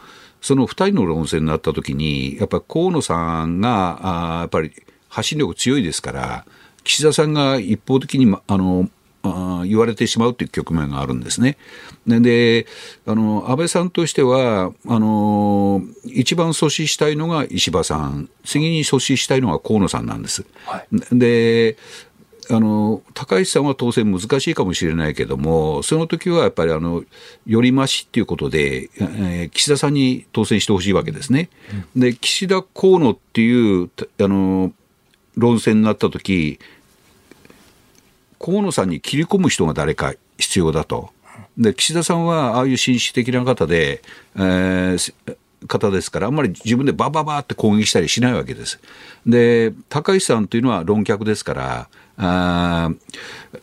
その二人の論戦になったときに、やっぱり河野さんが、あーやっぱり発信力強いですから、岸田さんが一方的に、まあの、あー言われてしまうという局面があるんですね。で、であの、安倍さんとしては、あの、一番阻止したいのが石破さん、次に阻止したいのが河野さんなんです。で、あの高市さんは当選難しいかもしれないけども、その時はやっぱりあのよりましっていうことで、えー岸田さんに当選してほしいわけですね。で、岸田河野っていうたあの論戦になった時河野さんに切り込む人が誰か必要だと。で、岸田さんはああいう紳士的な方で、えーす方ですから、あんまり自分でバババって攻撃したりしないわけです。で、高市さんというのは論客ですから、あー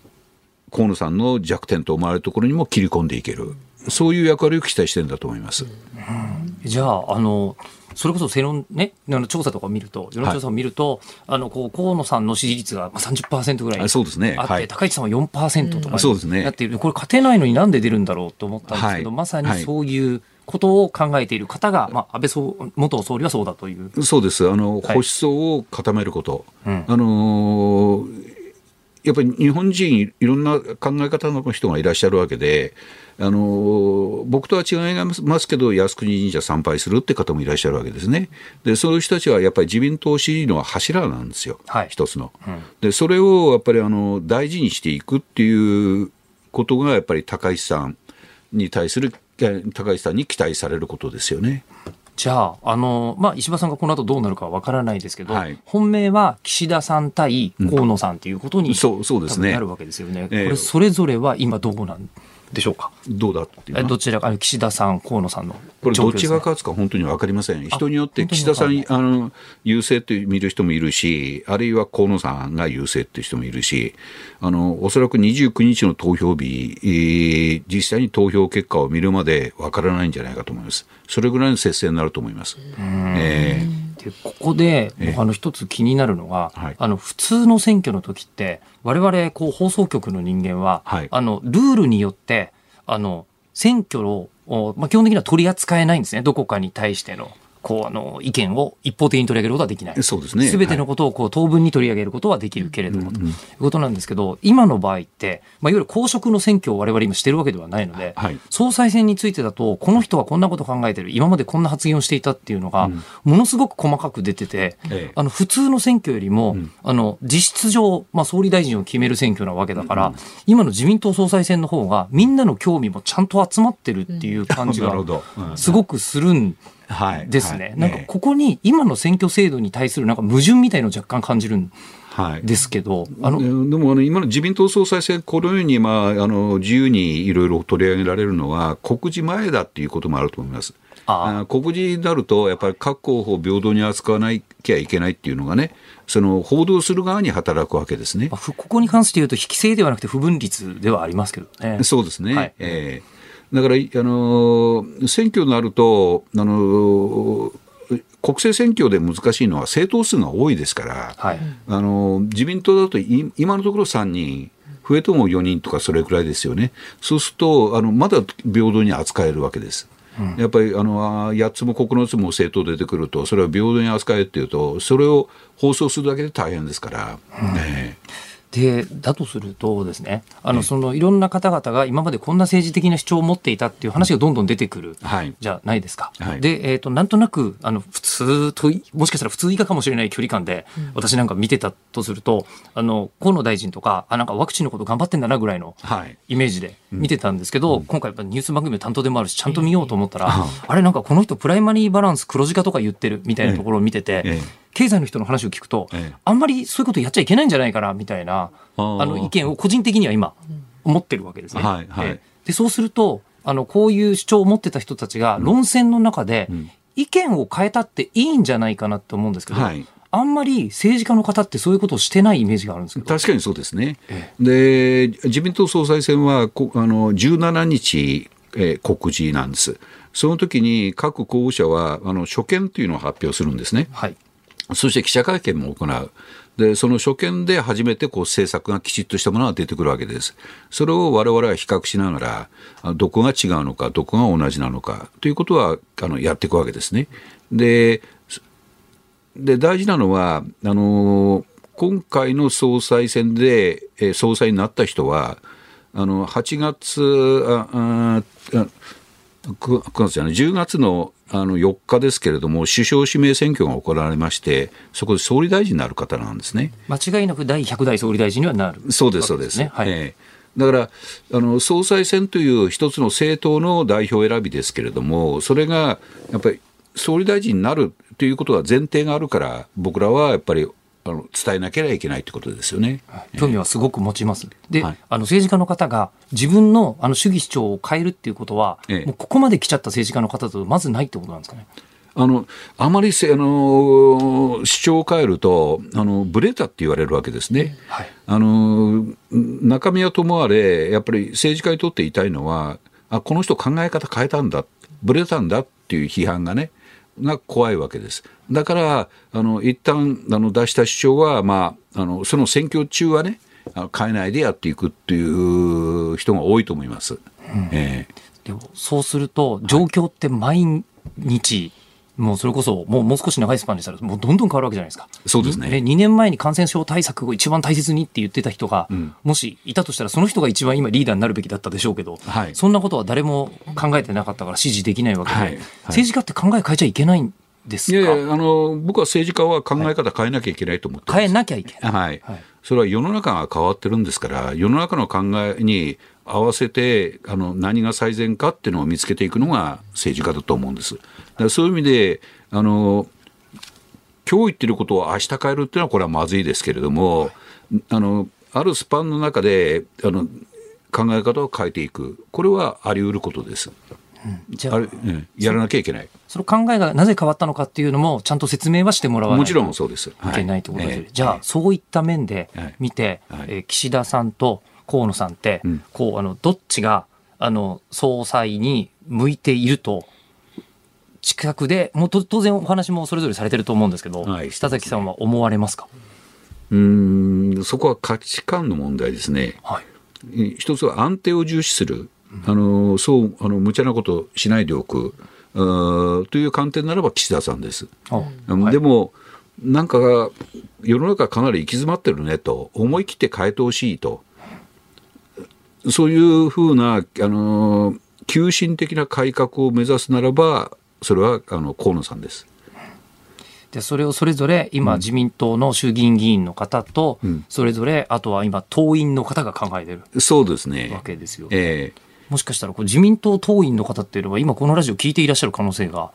河野さんの弱点と思われるところにも切り込んでいける。そういう役割を期待してるんだと思います。じゃあ、あの、それこそ世論ね、あの調査とかを見ると、世論調査を見ると、あの、こう、河野さんの支持率がまあ30%ぐらいあそうですねあって、はい高市さんは4%とかそうですねになっている。これ勝てないのになんで出るんだろうと思ったんですけど、はいまさにはいそういうことを考えている方が、まあ、安倍総元総理はそうだという。そうです。あの、はい保守層を固めること。うんあのーやっぱり日本人、いろんな考え方の人がいらっしゃるわけで、あのー僕とは違いますけど、靖国神社参拝するって方もいらっしゃるわけですね。で、そういう人たちはやっぱり自民党支持の柱なんですよ。はい一つの。うんで、それをやっぱりあの、大事にしていくっていうことが、やっぱり高市さんに対する、え高市さんに期待されることですよね。じゃあ、あの、まあ、石破さんがこの後どうなるかはわからないですけど、はい。本命は岸田さん対河野さんということに、そうそうですね。なるわけですよね。ええ。これ、それぞれは今どうなんでしょうか？どうだっていうどちらか、岸田さん、河野さんのこれ、どっちが勝つか本当に分かりません。人によって岸田さんあの優勢って見る人もいるし、あるいは河野さんが優勢っていう人もいるし、あのおそらく29日の投票日、えー実際に投票結果を見るまで分からないんじゃないかと思います。それぐらいの接戦になると思います。えーでここで、あの一つ気になるのが、はい。あの普通の選挙の時って我々こう放送局の人間は、はい。あのルールによってあの選挙を、おまあ、基本的には取り扱えないんですね。どこかに対してのこうあの意見を一方的に取り上げることはできない。そうですね。すべてのことをこう当分に取り上げることはできるけれども、ということなんですけど、今の場合って、まあ、いわゆる公職の選挙を我々今してるわけではないので、はい。総裁選についてだと、この人はこんなこと考えてる、今までこんな発言をしていたっていうのが、ものすごく細かく出てて、ええ。あの普通の選挙よりも、あの実質上、まあ、総理大臣を決める選挙なわけだから、今の自民党総裁選の方が、みんなの興味もちゃんと集まってるっていう感じが すごくするんはいですね。はいなんかここに今の選挙制度に対するなんか矛盾みたいのを若干感じるんはいですけど、あの、えーでもあの今の自民党総裁選、このように、まあ、あの自由にいろいろ取り上げられるのは、告示前だっていうこともあると思います。あ告示になると、やっぱり各候補を平等に扱わなきゃいけないっていうのがね、その報道する側に働くわけですね。まあふここに関して言うと、引き制ではなくて不分率ではありますけどね。そうですね。はいええだから、あのー選挙になると、あのー国政選挙で難しいのは政党数が多いですから、はい。あの自民党だとい今のところ3人、増えても4人とかそれくらいですよね、そうすると、あのまだ平等に扱えるわけです。やっぱりあのあ8つも9つも政党出てくると、それは平等に扱えっていうと、それを放送するだけで大変ですから、えで、だとするとですね、あの、そのいろんな方々が今までこんな政治的な主張を持っていたっていう話がどんどん出てくる。はい。じゃないですか。はい。で、えっ、と、なんとなく、あの、普通とい、もしかしたら普通以下かもしれない距離感で、私なんか見てたとすると、あの、河野大臣とか、あ、なんかワクチンのこと頑張ってんだなぐらいのはい。イメージで見てたんですけど、今回やっぱニュース番組の担当でもあるし、ちゃんと見ようと思ったら、あれなんかこの人プライマリーバランス黒字化とか言ってるみたいなところを見てて、ええ経済の人の話を聞くと、ええ。あんまりそういうことやっちゃいけないんじゃないかなみたいなあの意見を個人的には今思ってるわけですね。はいはい。ええ。でそうするとあのこういう主張を持ってた人たちが論戦の中でん。意見を変えたっていいんじゃないかなって思うんですけど、はい。あんまり政治家の方ってそういうことをしてないイメージがあるんですけど。確かにそうですね、で自民党総裁選はこあの17日、えー告示なんです、その時に各候補者はあの所見というのを発表するんですね。はいそして記者会見も行う。で、その所見で初めてこう政策がきちっとしたものが出てくるわけです。それを我々は比較しながら、どこが違うのか、どこが同じなのか、ということは、あの、やっていくわけですね。で、で、大事なのは、あの、今回の総裁選で、え総裁になった人は、あの、8月、あああ9月じゃない10月のあの4日ですけれども、首相指名選挙が行われまして、そこで総理大臣になる方なんですね。間違いなく第100代総理大臣にはなる、そうです、そうです。ね。はいええだからあの、総裁選という一つの政党の代表選びですけれども、それがやっぱり総理大臣になるということは前提があるから、僕らはやっぱりあの伝えなければいけないということですよね。興味はすごく持ちます。で、はいあの政治家の方が自分のあの主義主張を変えるっていうことは、ええもうここまで来ちゃった政治家の方とまずないってことなんですかね。あのあまりせあの主張を変えるとあの、ブレたって言われるわけですね。はいあの中身はともあれ、やっぱり政治家にとって言いたいのは、あこの人、考え方変えたんだ、ブレたんだっていう批判がね、が怖いわけです。だから、あの一旦あの出した主張は、まあ、あのその選挙中はね、変えないでやっていくっていう人が多いと思います。ええでもそうすると状況って毎日、もうそれこそもうもう少し長いスパンにしたらもうどんどん変わるわけじゃないですか。そうですね。2年前に感染症対策を一番大切にって言ってた人が、ん。もしいたとしたらその人が一番今リーダーになるべきだったでしょうけど、はい。そんなことは誰も考えてなかったから支持できないわけで、はい。はい。政治家って考え変えちゃいけないんですか？いやいやあの僕は政治家は考え方変えなきゃいけないと思ってます。変えなきゃいけない。はい。はい。それは世の中が変わってるんですから、世の中の考えに合わせてあの何が最善かっていうのを見つけていくのが政治家だと思うんです。だからそういう意味であの今日言ってることを明日変えるっていうのはこれはまずいですけれども、あのあるスパンの中であの考え方を変えていく、これはあり得ることです。じゃあうん。やらなきゃいけない。その考えがなぜ変わったのかっていうのもちゃんと説明はしてもらわないともちろんそうです。い。けないということです、はいええ。じゃあ、そういった面ではい。見て、はい。えー岸田さんと河野さんって、うん。こうあのどっちがあの総裁に向いていると近くでもうと当然お話もそれぞれされてると思うんですけど、はい。下崎さんは思われますか、うーんそこは価値観の問題ですね。はい、一つは安定を重視する、あのそうあの無茶なことをしないでおく。あーという観点ならば岸田さんです。はい。でも、なんか世の中かなり行き詰まってるねと、思い切って変えてほしいと、そういうふうな、あの急進的な改革を目指すならば、それはあの河野さんです。でそれをそれぞれ今、自民党の衆議院議員の方と、うんそれぞれあとは今党員の方が考えてるそうですね。わけですよ。えもしかしたらこう自民党党員の方っていうのは今このラジオ聞いていらっしゃる可能性が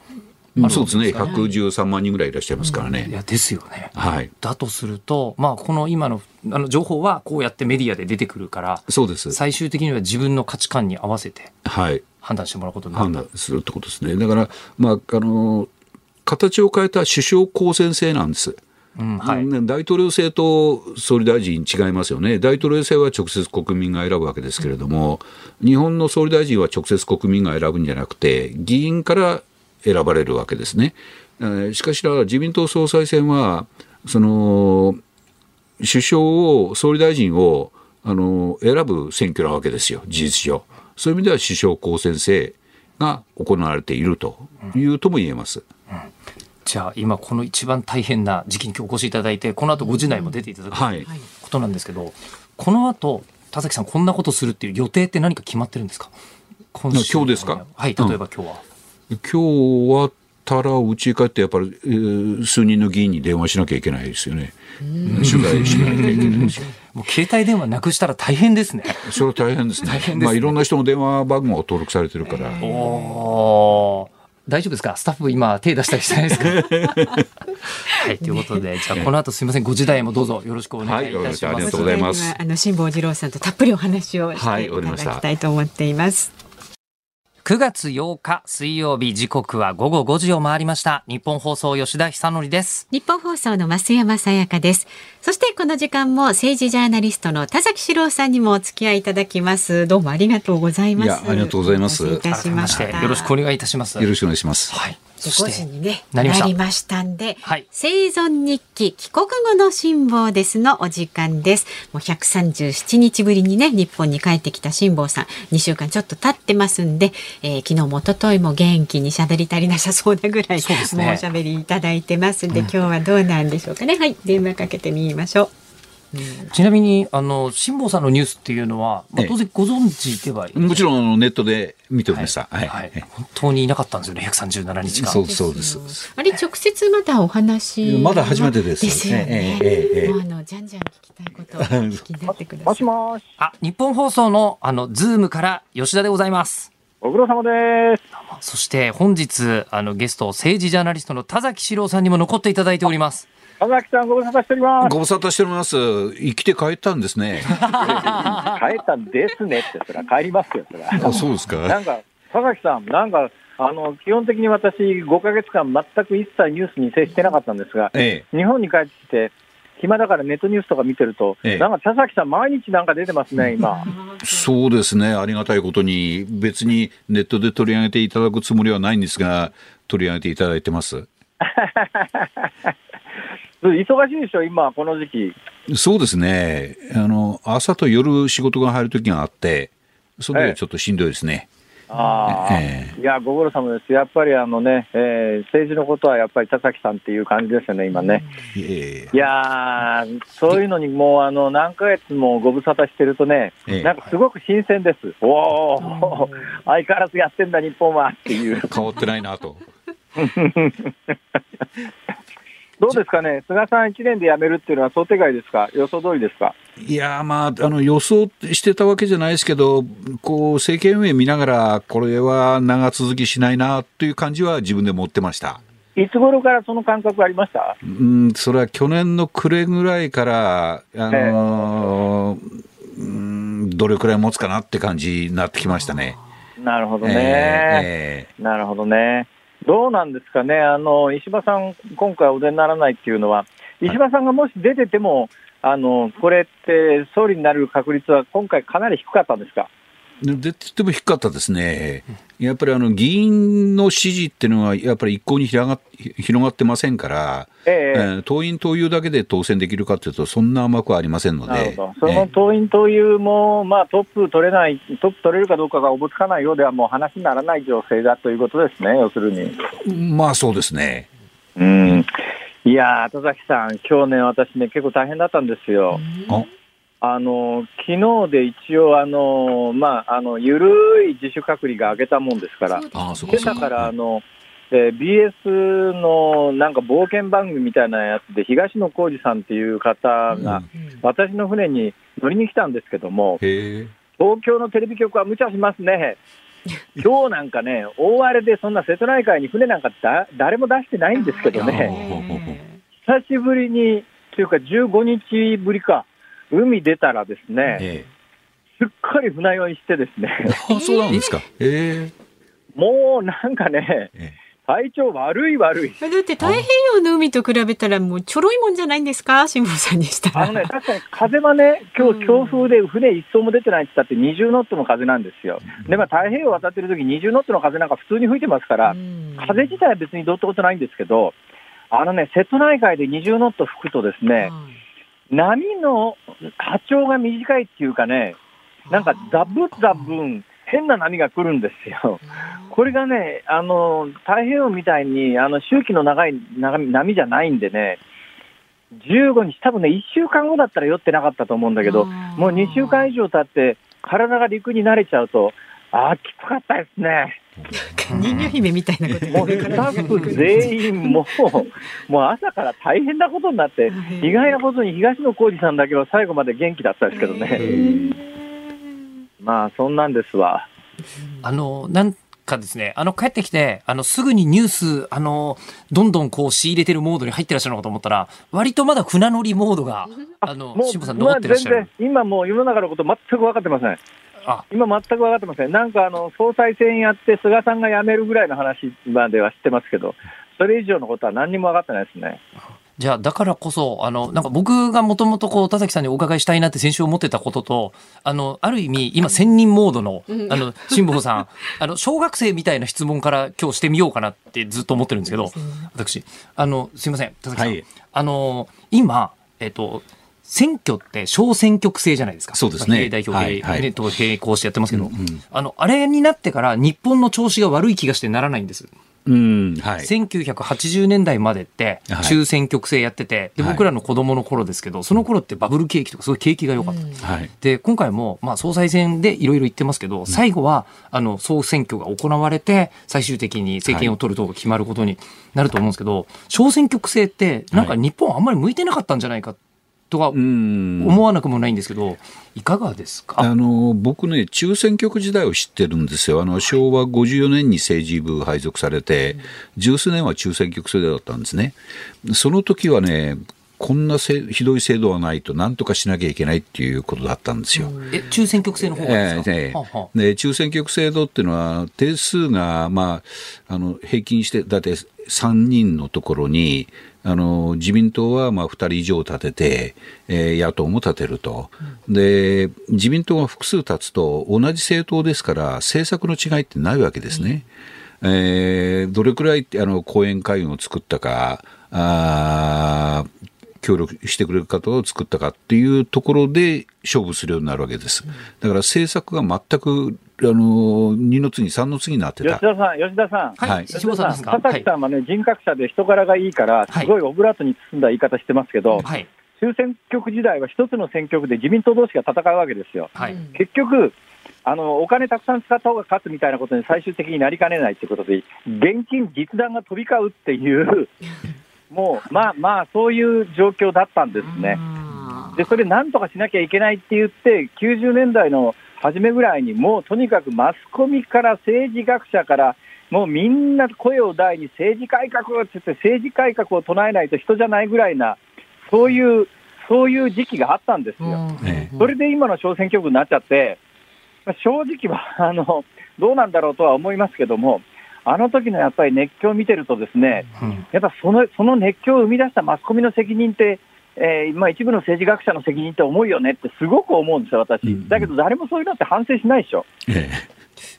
えそうですね。113万人ぐらいいらっしゃいますからね。いやですよね。はい。だとすると、まあ、この今のあの情報はこうやってメディアで出てくるからそうです。最終的には自分の価値観に合わせてはい。判断してもらうことになる判断するってことですね。だから、まあ、あの、形を変えた首相公選制なんです。うんはいね大統領制と総理大臣違いますよね。大統領制は直接国民が選ぶわけですけれども、日本の総理大臣は直接国民が選ぶんじゃなくて、議員から選ばれるわけですね。えーしかしら自民党総裁選は、その、首相を、総理大臣を、あの、選ぶ選挙なわけですよ、事実上。そういう意味では首相公選制が行われているというとも言えます。じゃあ今この一番大変な時期に今日お越しいただいてこの後5時台も出ていただくとはいことなんですけど、この後田崎さんこんなことするっていう予定って何か決まってるんですか？今日ですか？はい例えば今日は、今日終わったら、家に帰って、やっぱり、えー数人の議員に電話しなきゃいけないですよね。取材しなきゃいけないですよ。もう携帯電話なくしたら大変ですねそれは大変ですね。大変ですねまあ、いろんな人の電話番号が登録されてるから。おー大丈夫ですか？スタッフ今手出したりしてないですか？はいということでじゃあこの後すみません5時台もどうぞよろしくお願いいたします、はいありがとうございますあの辛坊治郎さんとたっぷりお話をしてはいいただきたいと思っています。9月8日水曜日時刻は午後5時を回りました日本放送吉田久典です日本放送の増山さやかです。そしてこの時間も政治ジャーナリストの田崎史郎さんにもお付き合いいただきます。どうもありがとうございます。いやありがとうございますよろしくお願いいたしますよろしくお願いします。はいそ5して時にねなりました。なりましたんで、はい。生存日記帰国後の辛抱ですのお時間です。もう137日ぶりにね日本に帰ってきた辛抱さん。2週間ちょっと経ってますんで、えー昨日も一昨日も元気に喋り足りなさそうなぐらいね。もうおしゃべりいただいてますんで、今日はどうなんでしょうかね。はい。電話かけてみましょうちなみにあの辛坊さんのニュースっていうのは、まあ、ええ。当然ご存知ではいもちろんネットで見ておりました。はい。はい。本当にいなかったんですよね137日間。そうそうです。あれ直接まだお話まだ初めてです。ですよね、ええええあのじゃんじゃん聞きたいことをお聞きになってください。もし。あ日本放送のあのズームから吉田でございます。ご苦労様です。そして本日あのゲスト政治ジャーナリストの田崎史郎さんにも残っていただいております田崎さんご無沙汰しております。ご無沙汰しております。生きて帰ったんですね。帰ったんですねって、それは帰りますよ、それは。あ、そうですか。なんか、田崎さん、なんか、あの、基本的に私、5ヶ月間全く一切ニュースに接してなかったんですが、え日本に帰ってきて、暇だからネットニュースとか見てると、ええなんか田崎さん、毎日なんか出てますね、今。え、そうですね。ありがたいことに、別にネットで取り上げていただくつもりはないんですが、取り上げていただいてます。忙しいでしょ、今、この時期。そうですね。あの、朝と夜仕事が入る時があって、それでちょっとしんどいですね。ああ、えいや、ご苦労様です。やっぱりあのね、えー政治のことはやっぱり田崎さんっていう感じですよね、今ね。えいやー、そういうのにもうあの何ヶ月もご無沙汰してるとね、ええなんかすごく新鮮です。おお、相変わらずやってんだ、日本はっていう。変わってないなと。どうですかね、菅さん1年で辞めるっていうのは想定外ですか、予想通りですか？いやーまあ、あの予想してたわけじゃないですけど、こう政権運営見ながら、これは長続きしないなという感じは自分で持ってました。いつ頃からその感覚ありました？うん、それは去年の暮れぐらいから、あのーうんどれくらい持つかなって感じになってきましたね。なるほどね、ええなるほどね。どうなんですかね、あの石破さん、今回お出にならないっていうのは、石破さんがもし出てても、あのこれって総理になる確率は今回、かなり低かったんですか？ででとても低かったですね。やっぱりあの議員の支持っていうのは、やっぱり一向に広が広がってませんから、えええー党員・党友だけで当選できるかというと、そんな甘くはありませんのでなるほど、その党員・党友も、まあ、トップ取れない、トップ取れるかどうかがおぼつかないようでは、もう話にならない情勢だということですね、要するに。えーまあそうですね。うん、いやー、田崎さん、今日ね、私ね、結構大変だったんですよ。ああの昨日で一応、あのまあ、あのゆるい自主隔離が明けたもんですから、あそうか。今朝からあの、えー BS のなんか冒険番組みたいなやつで、東野幸治さんっていう方が、私の船に乗りに来たんですけども、へえ東京のテレビ局は無茶しますね。今日なんかね、大荒れでそんな瀬戸内海に船なんかだ誰も出してないんですけどね、久しぶりに、というか15日ぶりか、海出たらですね、えすっかり船酔いしてですね、え あそうなんですか。へえ。もうなんかね、え体調悪い悪い。だって太平洋の海と比べたらもうちょろいもんじゃないんですか？辛坊さんにしたら。あのね、確かに風はね、今日強風で船一艘も出てないって言ったって20ノットの風なんですよ。で、まあ太平洋渡ってる時20ノットの風なんか普通に吹いてますから、風自体は別にどうってことないんですけど、あのね、瀬戸内海で20ノット吹くとですね、波の波長が短いっていうかね、なんかザブザブン、変な波が来るんですよ。これがね、あの、太平洋みたいに、あの、周期の長い長い波じゃないんでね、15日、多分ね、1週間後だったら酔ってなかったと思うんだけど、もう2週間以上経って、体が陸に慣れちゃうと、ああ、きつかったですね。人魚姫みたいなこともうスタッフ全員もう、もう朝から大変なことになって、意外なことに東野幸治さんだけは最後まで元気だったですけどね。まあ、そんなんですわ。あの、なんかですね、あの、帰ってきて、あの、すぐにニュース、あの、どんどんこう仕入れてるモードに入ってらっしゃるのかと思ったら、割とまだ船乗りモードが、あの、もう辛坊さん残ってらっしゃる。今もう世の中のこと全く分かってません。あ今全く分かってません。なんかあの、総裁選やって菅さんが辞めるぐらいの話までは知ってますけど、それ以上のことは何にも分かってないですね。じゃあ、だからこそ、あの、なんか僕がもともとこう、田崎さんにお伺いしたいなって先週思ってたことと、あの、ある意味、今、専任モードの、あの、辛坊さん、あの、小学生みたいな質問から今日してみようかなってずっと思ってるんですけど、私、あの、すいません、田崎さん。はいあの、今、えっと、選挙って小選挙区制じゃないですか。そうですね。比例代表で、はいはい。ねと並行してやってますけど、あの、あれになってから日本の調子が悪い気がしてならないんです。うん、はい。1980年代までってはい。中選挙区制やってて、ではい。僕らの子供の頃ですけど、その頃ってバブル景気とかすごい景気が良かった。はい。で、今回も、まあ、総裁選でいろいろ言ってますけど、最後は、あの、総選挙が行われて、最終的に政権を取ると決まることになると思うんですけど、小選挙区制って、なんか日本あんまり向いてなかったんじゃないかとはうん。思わなくもないんですけど、いかがですか？あの僕ね、中選挙区時代を知ってるんですよ、あの昭和54年に政治部配属されて、十数年は中選挙区制だったんですね。その時はね、こんなせひどい制度はないと、なんとかしなきゃいけないっていうことだったんですよ。え、中選挙区制の方がですか、ええええ。はあはあ。で中選挙区制度っていうのは、定数が、まあ、あの平均して、だって3人のところに、あの自民党はまあ2人以上立てて、えー野党も立てると、で自民党が複数立つと、同じ政党ですから、政策の違いってないわけですね。えーどれくらいあの後援会員を作ったか、あー協力してくれる方を作ったかっていうところで勝負するようになるわけです。だから政策が全くあの2の次、3の次になってた。吉田さん、吉田さん。はい、はい石本さん田崎さんはね、人格者で人柄がいいから、はいすごいオブラートに包んだ言い方してますけど、はい。中選挙区時代は一つの選挙区で自民党同士が戦うわけですよ。はい。結局、あのお金たくさん使った方が勝つみたいなことに最終的になりかねないということで、現金実弾が飛び交うっていう、もう、まあまあ、そういう状況だったんですね。で、それなんとかしなきゃいけないって言って、90年代の初めぐらいに、もうとにかくマスコミから政治学者から、もうみんな声を大に政治改革って言って、政治改革を唱えないと人じゃないぐらいな、そういう、そういう時期があったんですよ。えそれで今の小選挙区になっちゃって、まあ正直はあのどうなんだろうとは思いますけども、あの時のやっぱり熱狂を見てると、ですねうん。やっぱそのその熱狂を生み出したマスコミの責任って、えーまあ、一部の政治学者の責任って重いよねってすごく思うんですよ、私。うんだけど誰もそういうのって反省しないでしょ。え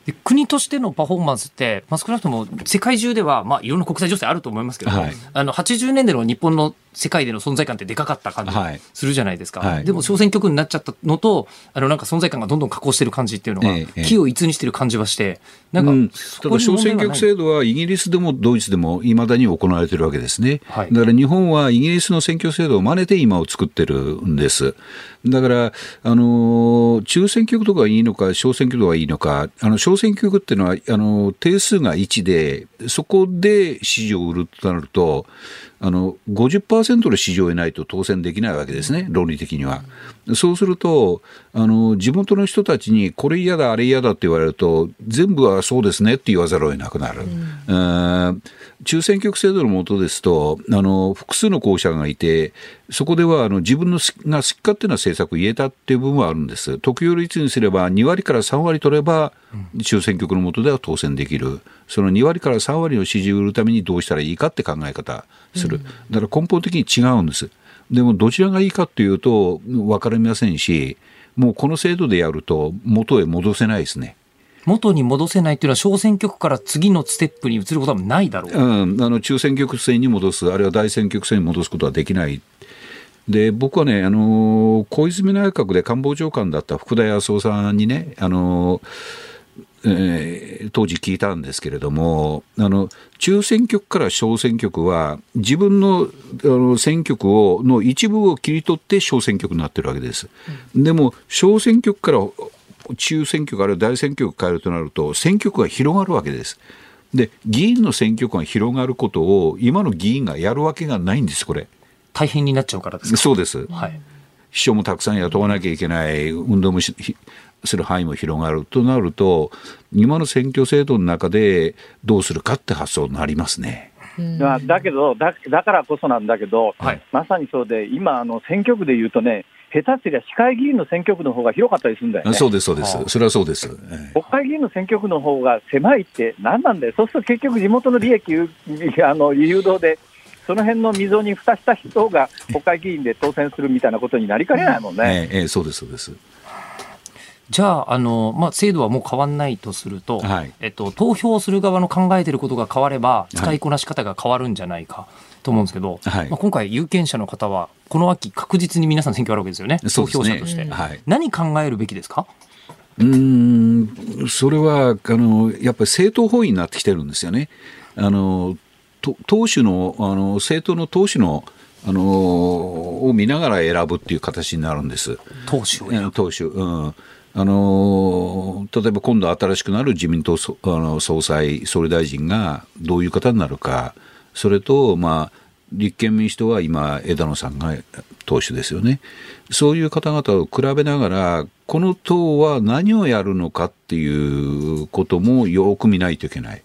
で国としてのパフォーマンスって、まあ、少なくとも世界中では、まあ、いろんな国際情勢あると思いますけど、はいあの80年代の日本の世界での存在感ってでかかった感じはい。するじゃないですか、はい。でも小選挙区になっちゃったのとあのなんか存在感がどんどん下降してる感じっていうのが、ええええ。木を一にしてる感じはしてなんか、うん、ただ小選挙区制度はイギリスでもドイツでもいまだに行われているわけですね、はい。だから日本はイギリスの選挙制度を真似て今を作ってるんです。だから、あの中選挙区とかいいのか、小選挙区とかいいのか、あの小選挙区っていうのはあの定数が1で、そこで支持を売るとなると、あの50%の支持を得ないと当選できないわけですね、論理的には。そうするとあの、地元の人たちにこれ嫌だ、あれ嫌だって言われると、全部はそうですねって言わざるを得なくなる。うん中選挙区制度の下ですとあの、複数の候補者がいて、そこではあの自分の好きが好き勝手な政策を言えたっていう部分はあるんです。得票率にすれば2割から3割取れば、中選挙区の下では当選できる。その2割から3割の支持を売るためにどうしたらいいかって考え方する。だから根本的に違うんです。でもどちらがいいかっていうと分かりませんし、もうこの制度でやると元へ戻せないですね。元に戻せないっていうのは小選挙区から次のステップに移ることはないだろう。うん、あの中選挙区制に戻す、あるいは大選挙区制に戻すことはできない。で僕はね、あの小泉内閣で官房長官だった福田康夫さんにね、あのえー当時聞いたんですけれども、あの中選挙区から小選挙区は、自分のあの選挙区をの一部を切り取って小選挙区になってるわけです。でも、小選挙区から中選挙区あるいは大選挙区変えるとなると、選挙区が広がるわけです。で、議員の選挙区が広がることを、今の議員がやるわけがないんです、これ。大変になっちゃうからですか？そうです。はい。秘書もたくさん雇わなきゃいけない、運動もする範囲も広がるとなると、今の選挙制度の中でどうするかって発想になりますね。まあだけどだ、だからこそなんだけど、はいまさにそうで、今、あの選挙区でいうとね、下手すりゃ市会議員の選挙区の方が広かったりするんだよね。そうです、そうです。それはそうです。ええ国会議員の選挙区の方が狭いって何なんだよ、そうすると結局、地元の利益 あの誘導で、その辺の溝に蓋した人が国会議員で当選するみたいなことになりかねないもんね。ええええそうです、そうです。じゃあ、あの、まあ、制度はもう変わんないとすると、はいえっと、投票する側の考えてることが変われば、使いこなし方が変わるんじゃないかと思うんですけど、はいまあ、今回、有権者の方は、この秋、確実に皆さん選挙あるわけですよね。投票者として。はい何考えるべきですか？うーん、それは、あの、やっぱり政党本位になってきてるんですよね。あの、と党首の、あの、政党の党首の、あの、を見ながら選ぶっていう形になるんです。党首党首、うん。あの例えば今度新しくなる自民党そあの総裁、総理大臣がどういう方になるか、それと、まあ、立憲民主党は今、枝野さんが党首ですよね。そういう方々を比べながら、この党は何をやるのかっていうこともよく見ないといけない。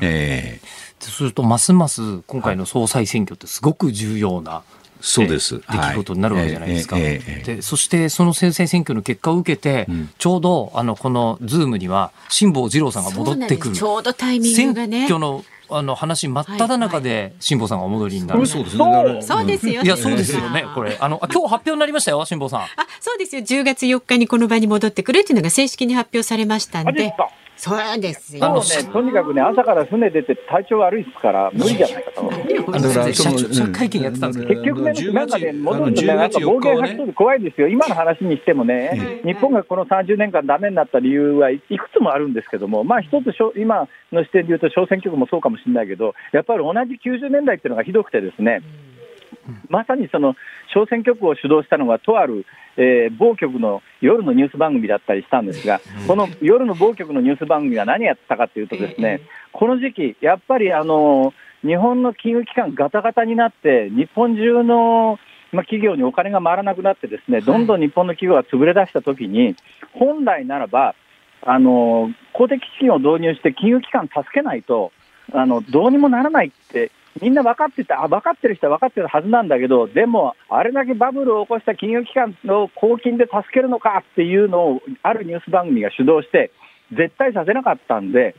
ええそうすると、ますます今回の総裁選挙ってすごく重要な、そうです。えー出来事になるわけじゃないですか。はいええええええでそして、その総裁選挙の結果を受けて、ちょうど、あの、このズームには、辛坊治郎さんが戻ってくる。ちょうどタイミン選グがね。挙の、あの、話真っ只中で、辛坊さんがお戻りになる。そうですね。そうですよ。いや、そうですよね、これ。あの、あ今日発表になりましたよ、辛坊さん。あ、そうですよ。10月4日にこの場に戻ってくるっていうのが正式に発表されましたんでそうですあのよ。もうね、とにかくね、朝から船出て体調悪いですから、無理じゃないかと。あの社長会見やってたんですけど結局ね、10なんかね、戻るのね、10なん月4か暴言吐きそうで怖いんですよ、今の話にしてもね、日本がこの30年間ダメになった理由はいいくつもあるんですけども、まあ一つしょ、今の視点で言うと、小選挙区もそうかもしれないけど、やっぱり同じ90年代っていうのがひどくてですね、まさにその小選挙区を主導したのが、とある、えー某局の夜のニュース番組だったりしたんですが、この夜の某局のニュース番組は何やってたかというとですね、この時期、やっぱりあの日本の金融機関ガタガタになって、日本中の、まあ、企業にお金が回らなくなってですね、どんどん日本の企業が潰れ出したときに、本来ならば、あの公的資金を導入して金融機関助けないと、あのどうにもならないって、みんな分かってて、あ分かってる人は分かってるはずなんだけど、でも、あれだけバブルを起こした金融機関を公金で助けるのかっていうのを、あるニュース番組が主導して、絶対させなかったんで、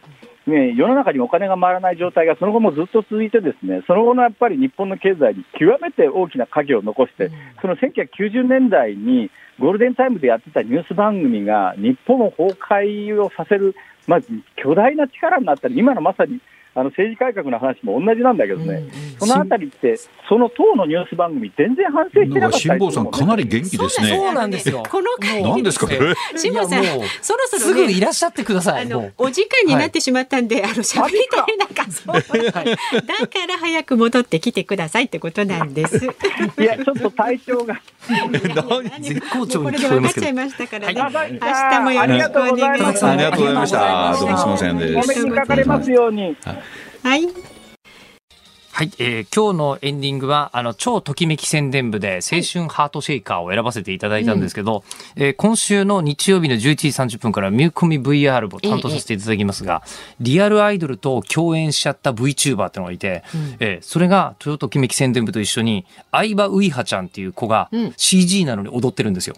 ね、世の中にお金が回らない状態がその後もずっと続いて、ですねその後のやっぱり日本の経済に極めて大きな影を残して、その1990年代にゴールデンタイムでやってたニュース番組が日本を崩壊をさせる、まあ、巨大な力になったり、今のまさにあの政治改革の話も同じなんだけどね、そのあたりって、その党のニュース番組、全然反省してなかった辛坊さん、かなり元気ですね。そうなんですよこの会何ですか、これ？辛坊さんそろそすろねぐいらっしゃってください。もあのうお時間になってしまったんで、あの喋りたいなんかそう、だから早く戻ってきてくださいってことなんです。いや、ちょっと体調が。絶好調これでに聞こえますけど分かっちゃい。ましたからね。はい明日もよろしくお願いします。ありがとうございました。どうもすみませんでお目す。にかかれますように。はい。はい、えー今日のエンディングは、あの、超ときめき宣伝部で、青春ハートシェイカーを選ばせていただいたんですけど、えー今週の日曜日の11時30分から、ミューコミ VR を担当させていただきますが、リアルアイドルと共演しちゃった VTuber ってのがいて、えーそれが、超ときめき宣伝部と一緒に、相葉ウイハちゃんっていう子がうん CG なのに踊ってるんですよ。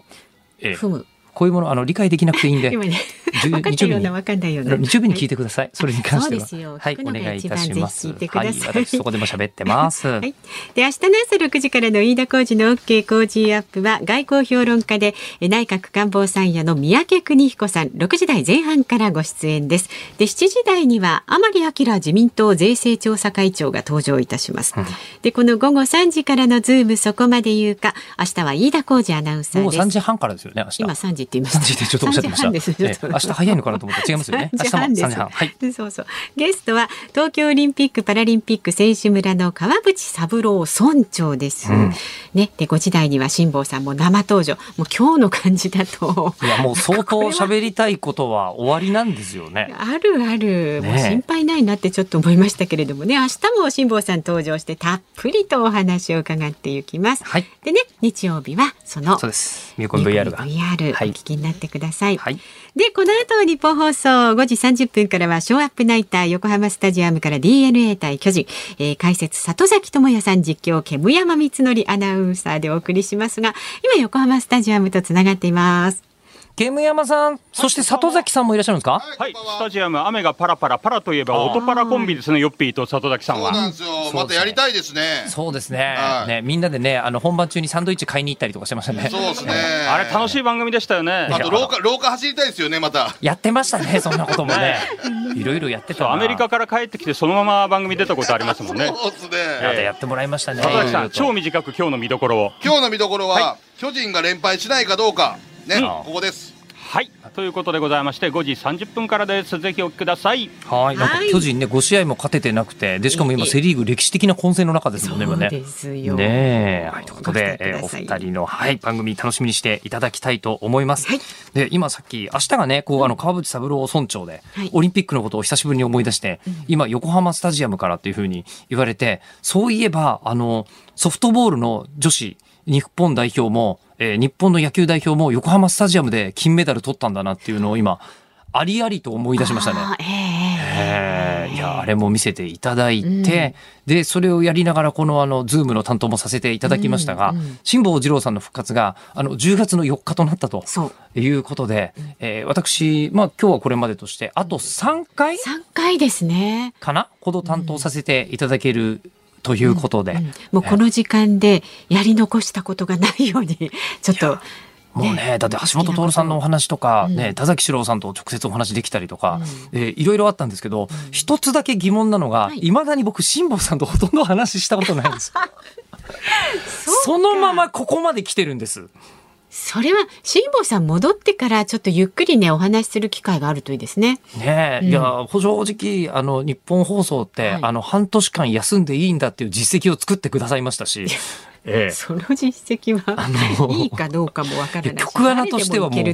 えーふむ。こういうもの、あの、理解できなくていいんで、今ね、10分かったような、日分かんないような。日曜日に聞いてください。それに関しては。そうですよはい、お願いいたします。一番ぜひ聞いてくださいはい、私そこでも喋ってます。はい。で、明日の朝6時からの飯田浩二の OK 工事アップは、外交評論家で、え内閣官房参与の三宅邦彦さん、6時台前半からご出演です。で、7時台には、甘利明自民党税制調査会長が登場いたします。で、この午後3時からのズームそこまで言うか、明日は飯田浩二アナウンサもうーです。3時半からですよね。今3時って言いました。3時ってちょっとおっしゃってました。3時半です。ちょっとええ明日早いのかなと思ったら違いますよね。3時半です。明日も3時半。はい。そうそう。ゲストは東京オリンピック・パラリンピック選手村の川淵三郎村長です。うんね、で5時台には辛坊さんも生登場。もう今日の感じだと。いや、もう相当喋りたいことは終わりなんですよね。あるある、ねもう心配ないなってちょっと思いましたけれどもね明日も辛坊さん登場してたっぷりとお話を伺っていきます。はい。でね日曜日はそのそうです。ミューコン VR が。VR おはい聞きになってください。はい。で、この後日本放送5時30分からはショーアップナイター横浜スタジアムから DNA 対巨人、えー解説里崎智也さん実況煙山光則アナウンサーでお送りしますが、今横浜スタジアムとつながっています。煙山さん、そして里崎さんもいらっしゃるんですか？はい、スタジアム、雨がパラパラ、パラといえば、音パラコンビですね、ヨッピーと里崎さんは。そうなんですよ。またやりたいですね。そうですねはいね。みんなでね、あの、本番中にサンドイッチ買いに行ったりとかしてましたね。そうですね。あれ、楽しい番組でしたよね。あと廊下、廊下走りたいですよね、また。やってましたね、そんなこともね。いろいろやってたなアメリカから帰ってきて、そのまま番組出たことありますもんね。そうですまね。たやってもらいましたね。里崎さん、超短く今日の見どころを。今日の見どころは、は巨人が連敗しないかどうか。ね、うんここです。はい、ということでございまして、5時30分からです。ぜひお聞きください。はい、なんかはい巨人ね、5試合も勝ててなくて、で、しかも今、セ・リーグ歴史的な混戦の中ですもんね、今ね。ですよ。ねえ、はい、ということで、えーお二人の、はい、番組楽しみにしていただきたいと思います。はいで、今さっき、明日がね、こう、あの、川淵三郎村長で、はいオリンピックのことを久しぶりに思い出して、今、横浜スタジアムからっていうふうに言われて、そういえば、あの、ソフトボールの女子、日本代表も、えー日本の野球代表も横浜スタジアムで金メダル取ったんだなっていうのを今、ありありと思い出しましたね。えええーいや、あれも見せていただいて、で、それをやりながら、この、あの、ズームの担当もさせていただきましたが、辛坊治郎さんの復活が、あの、10月の4日となったと。いうことで、えー私、まあ、今日はこれまでとして、あと3回3回ですね。かな？ほど担当させていただけるということで、もうこの時間でやり残したことがないように、ちょっと。もうね、だって橋本徹さんのお話とか、ね、田崎史郎さんと直接お話できたりとか、えーいろいろあったんですけど、一つだけ疑問なのが、はい。いまだに僕、辛坊さんとほとんど話したことないんです。そのままここまで来てるんです。それは辛坊さん戻ってからちょっとゆっくりねお話しする機会があるといいですね。ねえ、いや、正直、あの、日本放送って、はいあの、半年間休んでいいんだっていう実績を作ってくださいましたし、ええその実績はの いいかどうかもわからないし、局アナとしてはもう。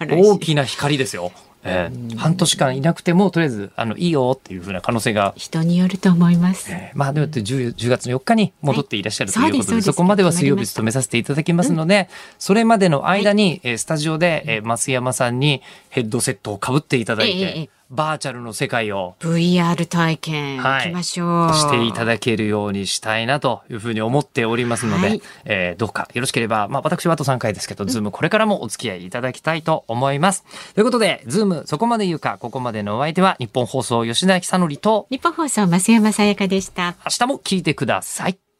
大きな光ですよ。ええ。半年間いなくても、とりあえず、あの、いいよっていうふうな可能性が。人によると思います。えーまあでも 10, 10月の4日に戻っていらっしゃるとはいいうことで,、そうですそこまでは水曜日務めさせていただきますので、それまでの間に、えースタジオで、えー増山さんにヘッドセットをかぶっていただいて、えバーチャルの世界を VR 体験行はい。きましょう。していただけるようにしたいなというふうに思っておりますので、はい。えーどうかよろしければ、まあ私はあと3回ですけど、ズームこれからもお付き合いいただきたいと思います。ということで、ズームそこまで言うか、ここまでのお相手は日本放送吉田久典と、日本放送増山さやかでした。明日も聞いてください。